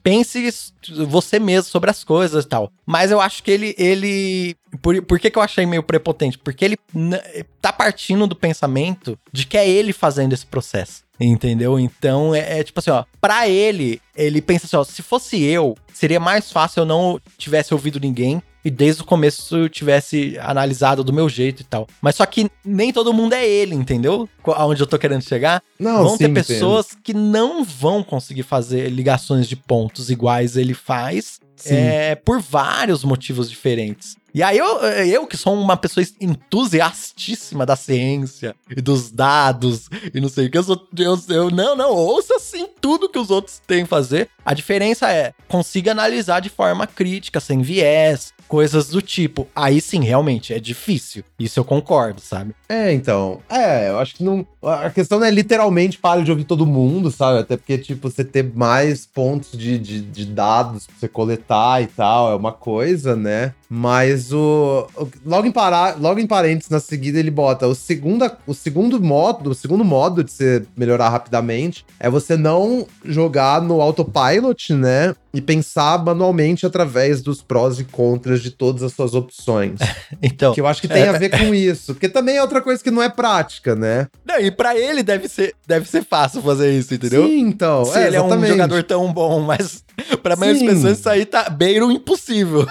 pense você mesmo sobre as coisas e tal. Mas eu acho que ele, ele por, por que, que eu achei meio prepotente? Porque ele tá partindo do pensamento de que é ele fazendo esse processo. Entendeu? Então é, é tipo assim, ó. Pra ele, ele pensa assim, ó. Se fosse eu, seria mais fácil eu não tivesse ouvido ninguém e desde o começo eu tivesse analisado do meu jeito e tal. Mas só que nem todo mundo é ele, entendeu? Aonde eu tô querendo chegar. Não, vão sim, ter entendo. pessoas que não vão conseguir fazer ligações de pontos iguais ele faz. Sim. É, por vários motivos diferentes. E aí eu, eu que sou uma pessoa entusiastíssima da ciência e dos dados e não sei o que, eu sou. Eu, eu- não, não, ouça assim tudo que os outros têm a fazer. A diferença é, consiga analisar de forma crítica, sem viés, coisas do tipo. Aí sim, realmente, é difícil. Isso eu concordo, sabe? É, então. É, eu acho que não. A questão não é literalmente pare de ouvir todo mundo, sabe? Até porque, tipo, você ter mais pontos de, de, de dados pra você coletar e tal é uma coisa, né? Mas o. o- logo, em para, logo em parênteses, na seguida, ele bota o, segunda, o segundo modo, o segundo modo de você melhorar rapidamente é você não jogar no autopilot, né? E pensar manualmente através dos prós e contras de todas as suas opções. Então. Que eu acho que tem a ver com isso. Porque também é outra coisa que não é prática, né? Não, e pra ele deve ser, deve ser fácil fazer isso, entendeu? Sim, então. Se é, ele é um exatamente. jogador tão bom, mas maioria Sim. das pessoas isso aí tá beira o impossível.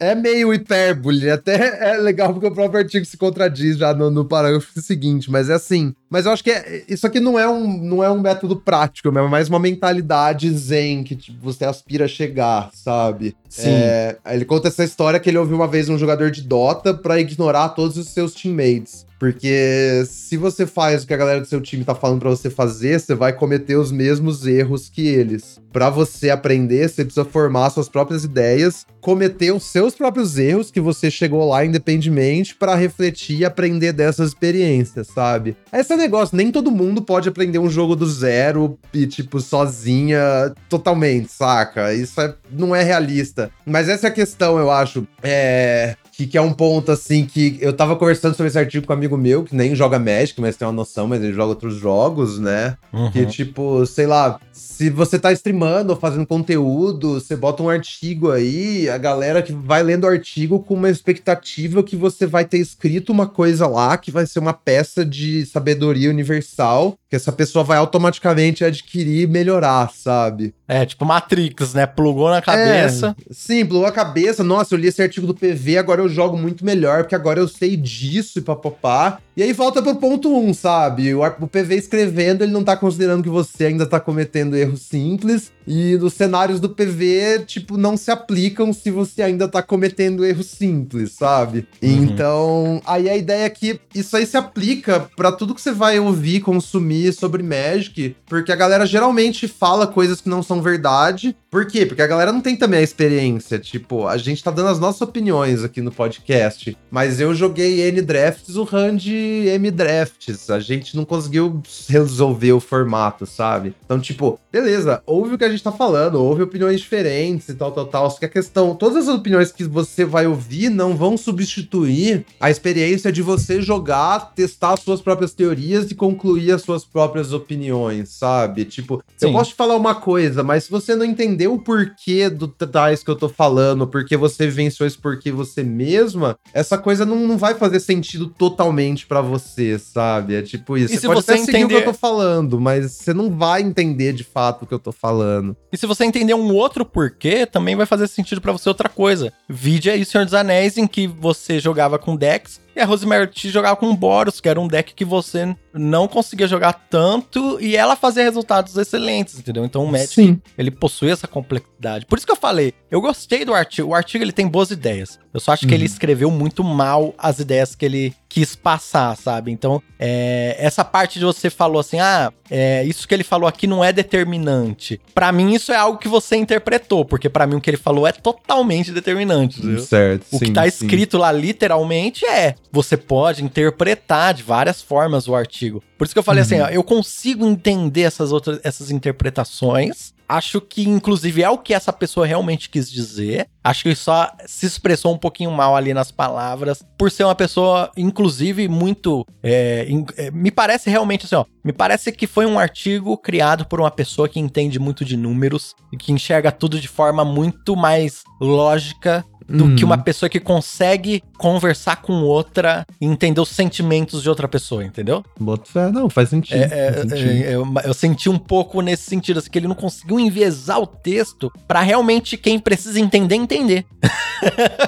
É meio hipérbole. Até é legal porque o próprio artigo se contradiz já no, no parágrafo seguinte. Mas é assim. Mas eu acho que é- isso aqui não é, um, não é um método prático, é mais uma mentalidade zen que tipo, você aspira a chegar, sabe? Sim. É, ele conta essa história que ele ouviu uma vez um jogador de Dota pra ignorar todos os seus teammates. Porque se você faz o que a galera do seu time tá falando pra você fazer, você vai cometer os mesmos erros que eles. Pra você aprender, você precisa formar suas próprias ideias, cometer os seus próprios erros que você chegou lá independentemente pra refletir e aprender dessas experiências, sabe? Esse é o negócio, nem todo mundo pode aprender um jogo do zero e tipo sozinha totalmente, saca? Isso é- não é realista. Mas essa é a questão, eu acho. É que, que é um ponto assim que eu tava conversando sobre esse artigo com um amigo meu que nem joga Magic, mas tem uma noção, mas ele joga outros jogos, né? Uhum. Que tipo, sei lá, se você tá streamando ou fazendo conteúdo, você bota um artigo aí, a galera que vai lendo o artigo com uma expectativa que você vai ter escrito uma coisa lá que vai ser uma peça de sabedoria universal, que essa pessoa vai automaticamente adquirir e melhorar, sabe? É, tipo Matrix, né? Plugou na cabeça. É, sim, plugou a cabeça. Nossa, eu li esse artigo do PV, agora eu jogo muito melhor, porque agora eu sei disso e papapá. E aí volta pro ponto 1, um, sabe? O, o PV escrevendo, ele não tá considerando que você ainda tá cometendo erros simples. E os cenários do PV, tipo, não se aplicam se você ainda tá cometendo erros simples, sabe? Uhum. Então, aí a ideia é que isso aí se aplica pra tudo que você vai ouvir, consumir sobre Magic, porque a galera geralmente fala coisas que não são verdade. Por quê? Porque a galera não tem também a experiência. Tipo, a gente tá dando as nossas opiniões aqui no podcast, mas eu joguei N drafts, o Han de M drafts. A gente não conseguiu resolver o formato, sabe? Então, tipo, beleza, ouve o que a gente tá falando, ouve opiniões diferentes e tal, tal, tal. Só que a questão, todas as opiniões que você vai ouvir não vão substituir a experiência de você jogar, testar as suas próprias teorias e concluir as suas próprias opiniões, sabe? Tipo, eu Sim. posso te falar uma coisa, mas se você não entendeu o porquê do tais que eu tô falando, porque você vivenciou isso porque você mesma, essa coisa não, não vai fazer sentido totalmente pra você, sabe? É tipo isso. E você pode você até seguir o que entender- eu tô falando, mas você não vai entender de fato o que eu tô falando. E se você entender um outro porquê, também vai fazer sentido pra você outra coisa. Vide aí Senhor dos Anéis, em que você jogava com decks e a Rosemary T jogava com Boros, que era um deck que você não conseguia jogar tanto e ela fazia resultados excelentes, entendeu? Então o Magic Sim. ele possui essa complexidade. Por isso que eu falei, eu gostei do artigo. O artigo ele tem boas ideias. Eu só acho que ele escreveu muito mal as ideias que ele quis passar, sabe? Então, é, essa parte de você falou assim, ah, é, isso que ele falou aqui não é determinante. Pra mim isso é algo que você interpretou, porque pra mim o que ele falou é totalmente determinante, entendeu? Certo. O que sim, tá sim. escrito lá literalmente é: você pode interpretar de várias formas o artigo. Por isso que eu falei assim, ó, eu consigo entender essas outras essas interpretações. Acho que, inclusive, é o que essa pessoa realmente quis dizer. Acho que só se expressou um pouquinho mal ali nas palavras, por ser uma pessoa, inclusive, muito. é, in- é, me parece realmente assim, ó. Me parece que foi um artigo criado por uma pessoa que entende muito de números e que enxerga tudo de forma muito mais lógica do Uhum. que uma pessoa que consegue conversar com outra e entender os sentimentos de outra pessoa, entendeu? Boto fé. Não, faz sentido. É, é, faz sentido. é, eu, eu senti um pouco nesse sentido, assim, que ele não conseguiu enviesar o texto pra realmente quem precisa entender, entender.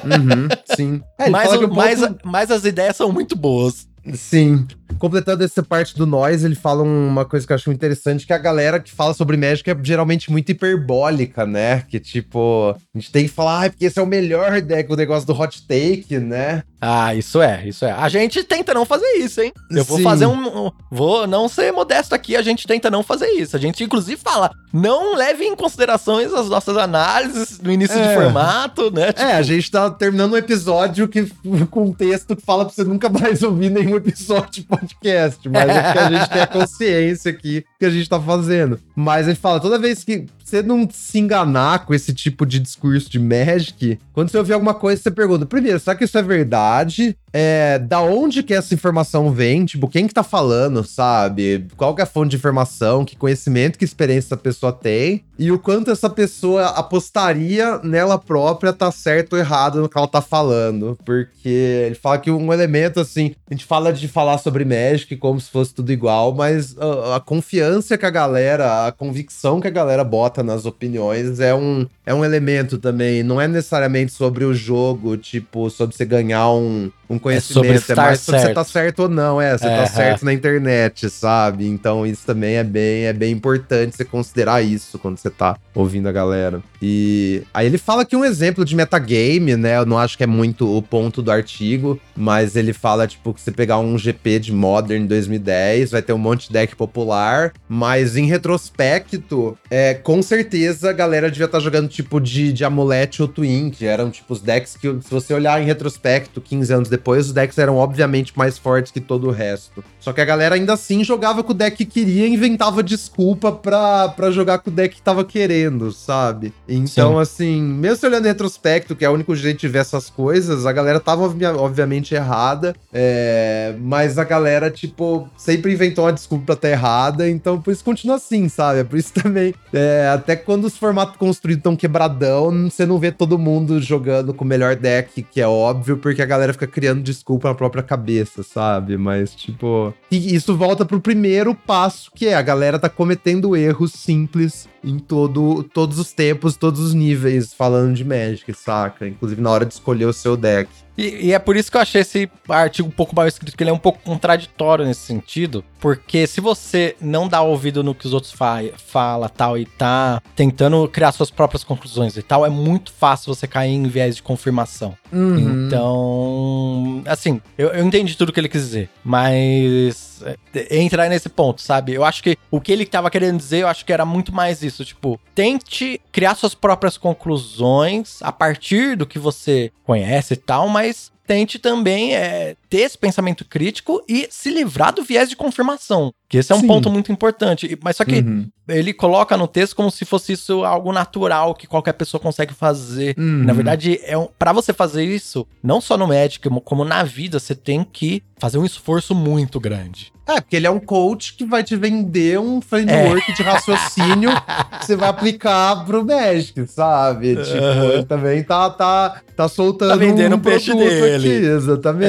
Uhum, sim. É, mas, fala que o- o mas, mas as ideias são muito boas. Sim. Completando essa parte do nós, ele fala uma coisa que eu acho interessante, que a galera que fala sobre Magic é geralmente muito hiperbólica, né? Que tipo, a gente tem que falar, ah, porque esse é o melhor deck, o negócio do hot take, né? Ah, isso é, isso é. A gente tenta não fazer isso, hein? Eu vou Sim. fazer um, um- Vou não ser modesto aqui, a gente tenta não fazer isso. A gente, inclusive, fala, não leve em considerações as nossas análises no início de É. formato, né? É, a gente tá terminando um episódio que, com um texto que fala pra você nunca mais ouvir nenhum episódio de podcast, mas é porque a gente tem a consciência aqui que a gente tá fazendo. Mas ele fala, toda vez que você não se enganar com esse tipo de discurso de Magic, quando você ouvir alguma coisa, você pergunta, primeiro, será que isso é verdade? É, da onde que essa informação vem? Tipo, quem que tá falando, sabe? Qual que é a fonte de informação? Que conhecimento, que experiência essa pessoa tem? E o quanto essa pessoa apostaria nela própria tá certo ou errado no que ela tá falando. Porque ele fala que um elemento, assim, a gente fala de falar sobre Magic como se fosse tudo igual, mas a, a confiança que a galera, a convicção que a galera bota nas opiniões é um, é um elemento também. Não é necessariamente sobre o jogo, tipo, sobre você ganhar um, um conhecimento. É, estar mais sobre você tá certo ou não, é. Você É, tá é. certo na internet, sabe? Então isso também é bem, é bem importante você considerar isso quando você tá ouvindo a galera. E aí ele fala que um exemplo de metagame, né? Eu não acho que é muito o ponto do artigo, mas ele fala, tipo, que você pegar um GP de Modern 2010, vai ter um monte de deck popular, mas em retrospecto, é, com certeza a galera devia estar jogando tipo de, de Amulete ou Twin, que eram tipo os decks que, se você olhar em retrospecto, 15 anos depois, os decks eram obviamente mais fortes que todo o resto. Só que a galera ainda assim jogava com o deck que queria e inventava desculpa pra, pra jogar com o deck que tava querendo, sabe? Então, assim, mesmo se olhando em retrospecto, que é o único jeito de ver essas coisas, a galera tava obvia- obviamente errada, é, mas a galera, tipo, sempre inventou uma desculpa pra estar errada, então por isso continua assim, sabe? É por isso também, é, até quando os formatos construídos estão quebradão, você não vê todo mundo jogando com o melhor deck, que é óbvio, porque a galera fica criando desculpa na própria cabeça, sabe? Mas, tipo. E isso volta pro primeiro passo, que é a galera tá cometendo erros simples em todo, todos os tempos, todos os níveis, falando de Magic, saca? Inclusive na hora de escolher o seu deck. E, e é por isso que eu achei esse artigo um pouco mal escrito, que ele é um pouco contraditório nesse sentido, porque se você não dá ouvido no que os outros fa fala tal e tá tentando criar suas próprias conclusões e tal, é muito fácil você cair em viés de confirmação. Uhum. Então, assim, eu, eu entendi tudo que ele quis dizer, mas é, entrar nesse ponto, sabe? Eu acho que o que ele tava querendo dizer, eu acho que era muito mais isso, tipo, tente criar suas próprias conclusões a partir do que você conhece e tal, mas tente também é, ter esse pensamento crítico e se livrar do viés de confirmação, que esse é um Sim. ponto muito importante. Mas só que Uhum. ele coloca no texto como se fosse isso algo natural que qualquer pessoa consegue fazer. Uhum. Na verdade, é um, para você fazer isso, não só no Magic, como- na vida, você tem que fazer um esforço muito grande. É, porque ele é um coach que vai te vender um framework de raciocínio que você vai aplicar pro Magic, sabe? Tipo, Aham. ele também tá, tá, tá soltando Tá vendendo um peixe dele. Aqui, exatamente.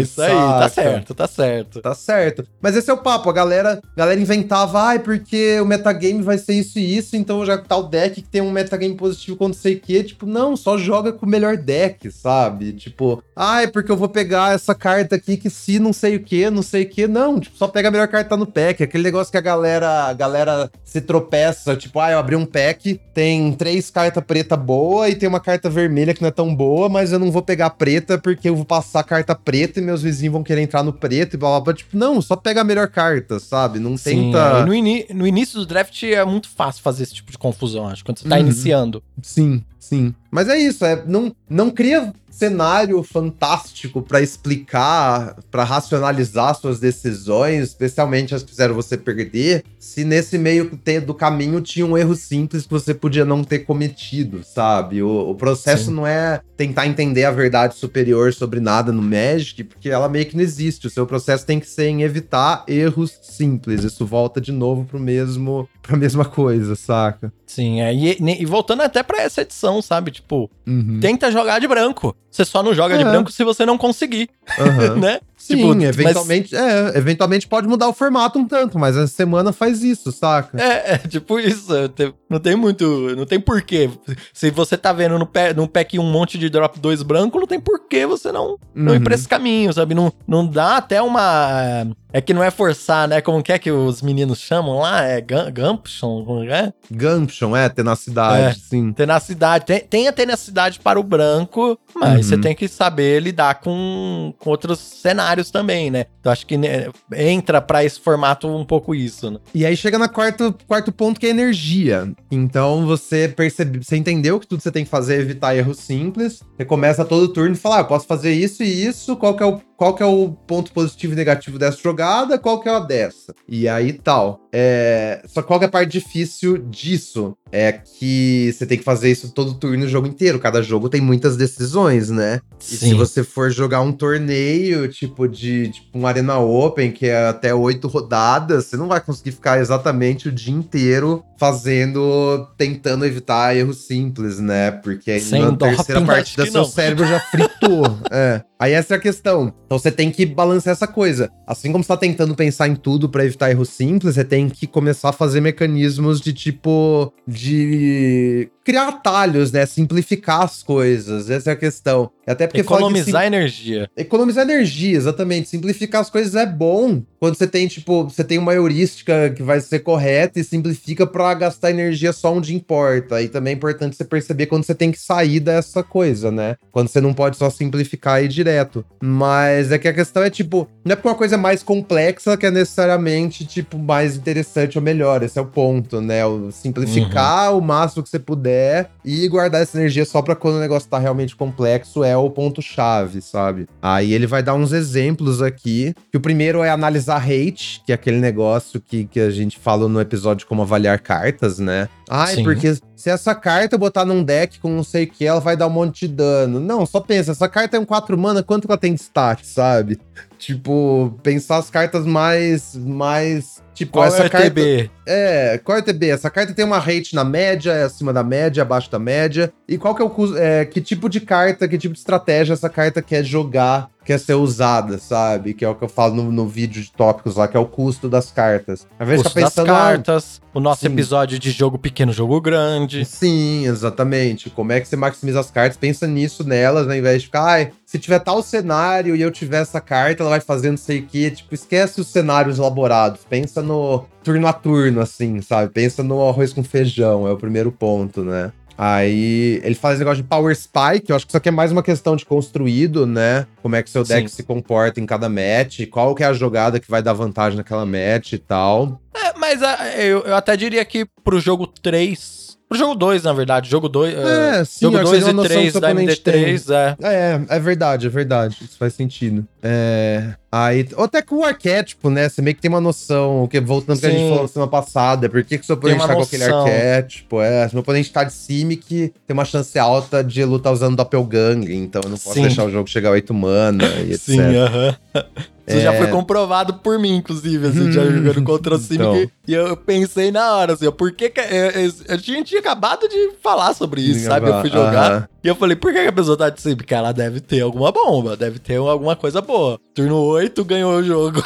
é, isso aí, tá certo, tá certo. Tá certo. Mas esse é o papo. A galera, a galera inventava, ai, porque o metagame vai ser isso e isso, então já tá o deck que tem um metagame positivo não sei o quê. Tipo, não, só joga com o melhor deck, sabe? Tipo, ai, porque eu vou pegar essa carta aqui que se não sei o que, não sei o que. Não, tipo, só pega a melhor carta no pack. Aquele negócio que a galera, a galera se tropeça. Tipo, ah, eu abri um pack, tem três cartas preta boa e tem uma carta vermelha que não é tão boa, mas eu não vou pegar a preta porque eu vou passar a carta preta e meus vizinhos vão querer entrar no preto e blá blá blá. Tipo, não, só pega a melhor carta, sabe? Não Sim, tenta. é, no, no início do draft é muito fácil fazer esse tipo de confusão, acho, quando você tá Uhum. iniciando. Sim, sim. Mas é isso, é, não, não cria cenário fantástico pra explicar, pra racionalizar suas decisões, especialmente as que fizeram você perder, se nesse meio do caminho tinha um erro simples que você podia não ter cometido, sabe? O, o processo Sim. não é tentar entender a verdade superior sobre nada no Magic, porque ela meio que não existe. O seu processo tem que ser em evitar erros simples. Isso volta de novo pro mesmo, pra mesma coisa, saca? Sim, é, e, e voltando até pra essa edição sabe? Tipo, Uhum. tenta jogar de branco. Você só não joga de É. branco se você não conseguir, Aham. né? Sim, Tipo, mas- eventualmente, é, eventualmente pode mudar o formato um tanto, mas a semana faz isso, saca? É, é tipo isso. é, Não tem muito. Não tem porquê. Se você tá vendo no, no pack um monte de drop 2 branco, não tem porquê você não, não ir Uhum. pra esse caminho, sabe? Não, não dá até uma. É que não é forçar, né? Como que é que os meninos chamam lá? É gun- Gumption? É? Gumption, é, tenacidade, sim. Tenacidade. Tem, tem a tenacidade para o branco, mas Uhum. você tem que saber lidar com, com outros cenários também, né? Então acho que né, entra pra esse formato um pouco isso, né? E aí chega na quarto, quarto ponto que é energia. Então você percebe, você entendeu que tudo você tem que fazer é evitar erros simples. Você começa todo turno e fala: ah, eu posso fazer isso e isso, qual que é o, qual que é o ponto positivo e negativo dessa jogada, qual que é a dessa. E aí tal. É... Só qual que é a parte difícil disso? É que você tem que fazer isso todo turno o jogo inteiro. Cada jogo tem muitas decisões, né? E se você for jogar um torneio, tipo de tipo um Arena Open, que é até oito rodadas, você não vai conseguir ficar exatamente o dia inteiro fazendo, tentando evitar erros simples, né? Porque aí Sem na terceira partida seu cérebro já fritou. é. Aí essa é a questão. Então você tem que balancear essa coisa. Assim como você tá tentando pensar em tudo pra evitar erros simples, você tem que começar a fazer mecanismos de tipo de criar atalhos, né? Simplificar as coisas. Essa é a questão. Até porque Economizar energia. Economizar energia, exatamente. Simplificar as coisas é bom. Quando você tem, tipo, você tem uma heurística que vai ser correta e simplifica pra gastar energia só onde importa. E também é importante você perceber quando você tem que sair dessa coisa, né? Quando você não pode só simplificar e ir direto. Mas é que a questão é, tipo, não é porque uma coisa é mais complexa que é necessariamente, tipo, mais interessante ou melhor. Esse é o ponto, né? O simplificar o máximo que você puder e guardar essa energia só pra quando o negócio tá realmente complexo é o ponto-chave, sabe? Aí ele vai dar uns exemplos aqui. Que o primeiro é analisar hate, que é aquele negócio que, que a gente falou no episódio como avaliar cartas, né? Ai, Sim. porque se essa carta eu botar num deck com não sei o que, ela vai dar um monte de dano. Não, só pensa, essa carta é um 4 mana, quanto ela tem de stat, sabe? Tipo, pensar as cartas mais. mais. Tipo, Qual essa é carta. RTB? É, qual é o TB? Essa carta tem uma rate na média, é acima da média, abaixo da média. E qual que é o custo? É, que tipo de carta, que tipo de estratégia essa carta quer jogar, quer ser usada, sabe? Que é o que eu falo no, no vídeo de tópicos lá, que é o custo das cartas. Invés de Custo das pensando. ah, cartas, o nosso Sim. episódio de jogo pequeno, jogo grande. Sim, exatamente. Como é que você maximiza as cartas? Pensa nisso nelas, ao invés de ficar, ai, se tiver tal cenário e eu tiver essa carta, ela vai fazer não sei o quê. Tipo, esquece os cenários elaborados. Pensa no turno a turno, assim, sabe? Pensa no arroz com feijão, é o primeiro ponto, né? Aí ele faz esse negócio de Power Spy, que eu acho que isso aqui é mais uma questão de construído, né? Como é que seu deck Sim. se comporta em cada match, qual que é a jogada que vai dar vantagem naquela match e tal. É, mas ah, eu, eu até diria que pro jogo 3. Pro jogo 2, na verdade. Jogo 2. É, sim, jogo eu acho 2 que é uma e noção que 3 seu da oponente MD3, é. É, é verdade, é verdade. Isso faz sentido. É. Aí, ou até com o arquétipo, né? Você meio que tem uma noção, que voltando ao que a gente Sim. falou na semana passada, por que, que o seu oponente tá com aquele arquétipo? É, se meu oponente tá de Simic, tem uma chance alta de lutar usando Doppelgang, então eu não posso Sim. deixar o jogo chegar a 8 mana e etc. Sim, aham. Isso já É. foi comprovado por mim, inclusive, assim, já Hum, jogando contra o Simic. então. E eu pensei na hora, assim, por que que... eu- eu- A gente tinha acabado de falar sobre isso, sabe? Eu fui jogar Aham. e eu falei, por que que a pessoa tá de Simic? Ela deve ter alguma bomba, deve ter alguma coisa boa. Turno 8, ganhou o jogo.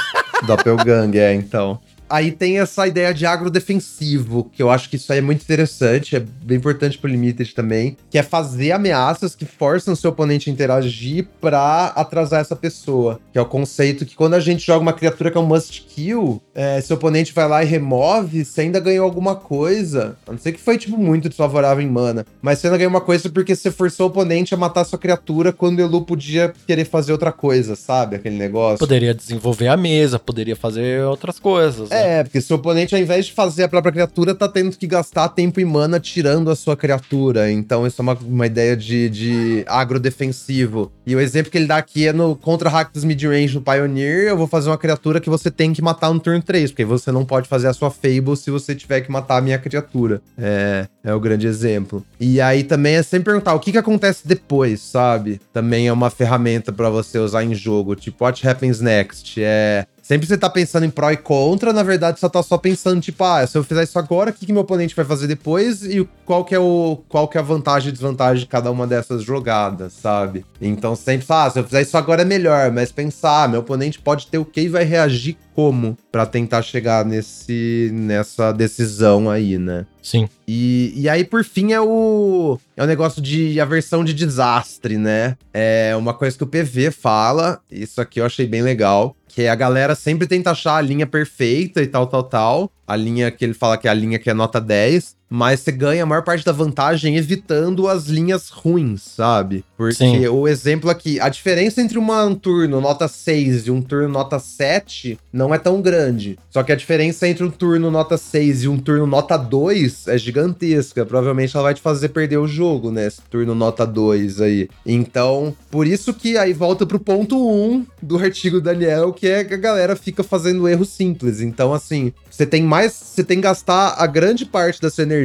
Doppelgang, é, então. Aí tem essa ideia de agrodefensivo, que eu acho que isso aí é muito interessante, é bem importante pro Limited também, que é fazer ameaças que forçam o seu oponente a interagir pra atrasar essa pessoa. Que é o conceito que quando a gente joga uma criatura que é um must kill, é, seu oponente vai lá e remove, você ainda ganhou alguma coisa. A não ser que foi, tipo, muito desfavorável em mana. Mas você ainda ganhou uma coisa porque você forçou o oponente a matar sua criatura quando o Elu podia querer fazer outra coisa, sabe? Aquele negócio. Poderia desenvolver a mesa, poderia fazer outras coisas. né? É, porque seu oponente, ao invés de fazer a própria criatura, tá tendo que gastar tempo e mana tirando a sua criatura. Então, isso é uma, uma ideia de, de agrodefensivo. E o exemplo que ele dá aqui é no contra Rakdos Midrange no Pioneer. Eu vou fazer uma criatura que você tem que matar no turno 3, porque você não pode fazer a sua Fable se você tiver que matar a minha criatura. É, é o grande exemplo. E aí também é sempre perguntar o que, que acontece depois, sabe? Também é uma ferramenta pra você usar em jogo. Tipo, what happens next? É. Sempre você tá pensando em pró e contra, na verdade você tá só pensando, tipo, ah, se eu fizer isso agora, o que, que meu oponente vai fazer depois e qual que é o qual que é a vantagem e desvantagem de cada uma dessas jogadas, sabe? Então sempre, ah, se eu fizer isso agora é melhor, mas pensar, ah, meu oponente pode ter o que e vai reagir como para tentar chegar nesse nessa decisão aí, né? Sim. E, e aí, por fim, é o, é o negócio de aversão de desastre, né? É uma coisa que o PV fala, isso aqui eu achei bem legal, que a galera sempre tenta achar a linha perfeita e tal, tal, tal. A linha que ele fala que é a linha que é nota 10 mas você ganha a maior parte da vantagem evitando as linhas ruins, sabe? Porque Sim. o exemplo aqui, a diferença entre uma, um turno nota 6 e um turno nota 7 não é tão grande. Só que a diferença entre um turno nota 6 e um turno nota 2 é gigantesca. Provavelmente ela vai te fazer perder o jogo, né? Esse turno nota 2 aí. Então, por isso que aí volta pro ponto 1 do artigo Daniel, que é que a galera fica fazendo erros simples. Então, assim, você tem mais. Você tem que gastar a grande parte da sua energia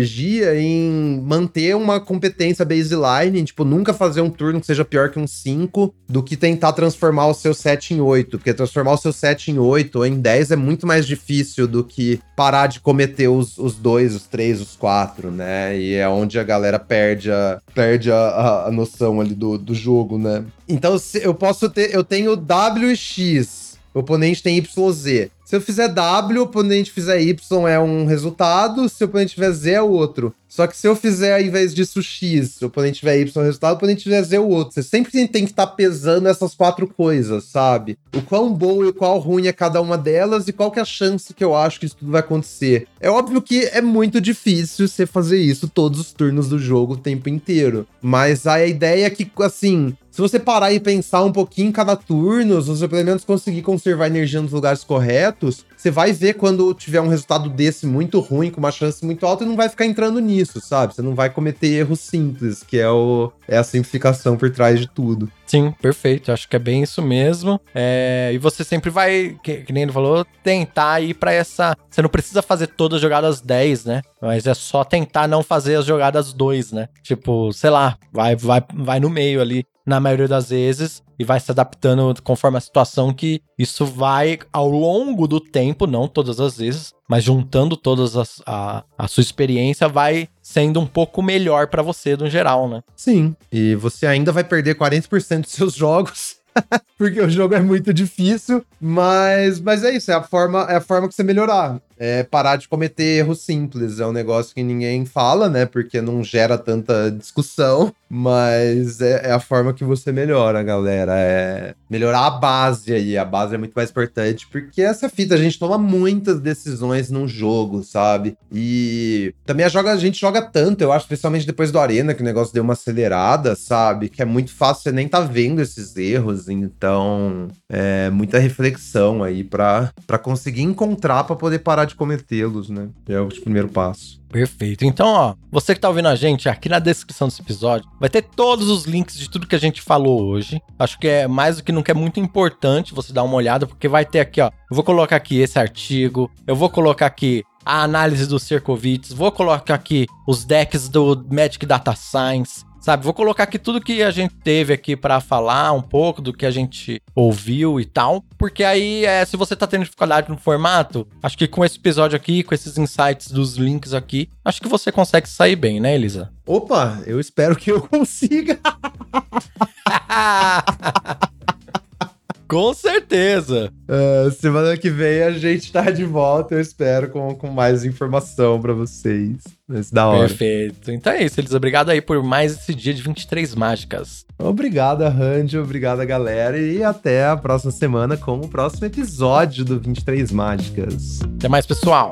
em manter uma competência baseline, tipo, nunca fazer um turno que seja pior que um 5, do que tentar transformar o seu 7 em 8. Porque transformar o seu 7 em 8 ou em 10 é muito mais difícil do que parar de cometer os, os dois, os três, os quatro, né? E é onde a galera perde a, perde a, a noção ali do, do jogo, né? Então eu posso ter. Eu tenho W e X. O oponente tem YZ. Se eu fizer W, o oponente fizer Y é um resultado, se o oponente tiver Z é o outro. Só que se eu fizer, ao invés disso, X, se o oponente tiver Y é o resultado, o oponente tiver Z é o outro. Você sempre tem que estar tá pesando essas quatro coisas, sabe? O quão bom e o qual ruim é cada uma delas e qual que é a chance que eu acho que isso tudo vai acontecer. É óbvio que é muito difícil você fazer isso todos os turnos do jogo o tempo inteiro. Mas a ideia é que, assim, se você parar e pensar um pouquinho em cada turno, se você pelo menos conseguir conservar energia nos lugares corretos, você vai ver quando tiver um resultado desse muito ruim, com uma chance muito alta, e não vai ficar entrando nisso, sabe? Você não vai cometer erros simples, que é, o, é a simplificação por trás de tudo. Sim, perfeito. Acho que é bem isso mesmo. É, e você sempre vai, que, que nem ele falou, tentar ir para essa. Você não precisa fazer todas as jogadas 10, né? Mas é só tentar não fazer as jogadas 2, né? Tipo, sei lá, vai, vai, vai no meio ali na maioria das vezes e vai se adaptando conforme a situação que isso vai ao longo do tempo, não todas as vezes, mas juntando todas as, a, a sua experiência vai sendo um pouco melhor para você no geral, né? Sim. E você ainda vai perder 40% dos seus jogos porque o jogo é muito difícil, mas, mas é isso, é a forma, é a forma que você melhorar é parar de cometer erros simples. É um negócio que ninguém fala, né? Porque não gera tanta discussão, mas é, é, a forma que você melhora, galera. É melhorar a base aí. A base é muito mais importante, porque essa fita a gente toma muitas decisões num jogo, sabe? E também a, joga, a gente joga tanto, eu acho, especialmente depois do Arena, que o negócio deu uma acelerada, sabe? Que é muito fácil você nem tá vendo esses erros. Então, é muita reflexão aí para conseguir encontrar para poder parar de cometê-los, né? É o primeiro passo. Perfeito. Então, ó, você que tá ouvindo a gente, aqui na descrição desse episódio, vai ter todos os links de tudo que a gente falou hoje. Acho que é mais do que nunca é muito importante você dar uma olhada, porque vai ter aqui, ó. Eu vou colocar aqui esse artigo, eu vou colocar aqui a análise do Cercovitz, vou colocar aqui os decks do Magic Data Science, Sabe, vou colocar aqui tudo que a gente teve aqui para falar um pouco do que a gente ouviu e tal, porque aí é, se você tá tendo dificuldade no formato, acho que com esse episódio aqui, com esses insights dos links aqui, acho que você consegue sair bem, né, Elisa? Opa, eu espero que eu consiga. Com certeza. Uh, semana que vem a gente tá de volta, eu espero, com, com mais informação para vocês. Mas da hora. Perfeito. Então é isso, Elisa. Obrigado aí por mais esse dia de 23 mágicas. Obrigado, Randy. Obrigado, galera. E até a próxima semana com o próximo episódio do 23 Mágicas. Até mais, pessoal.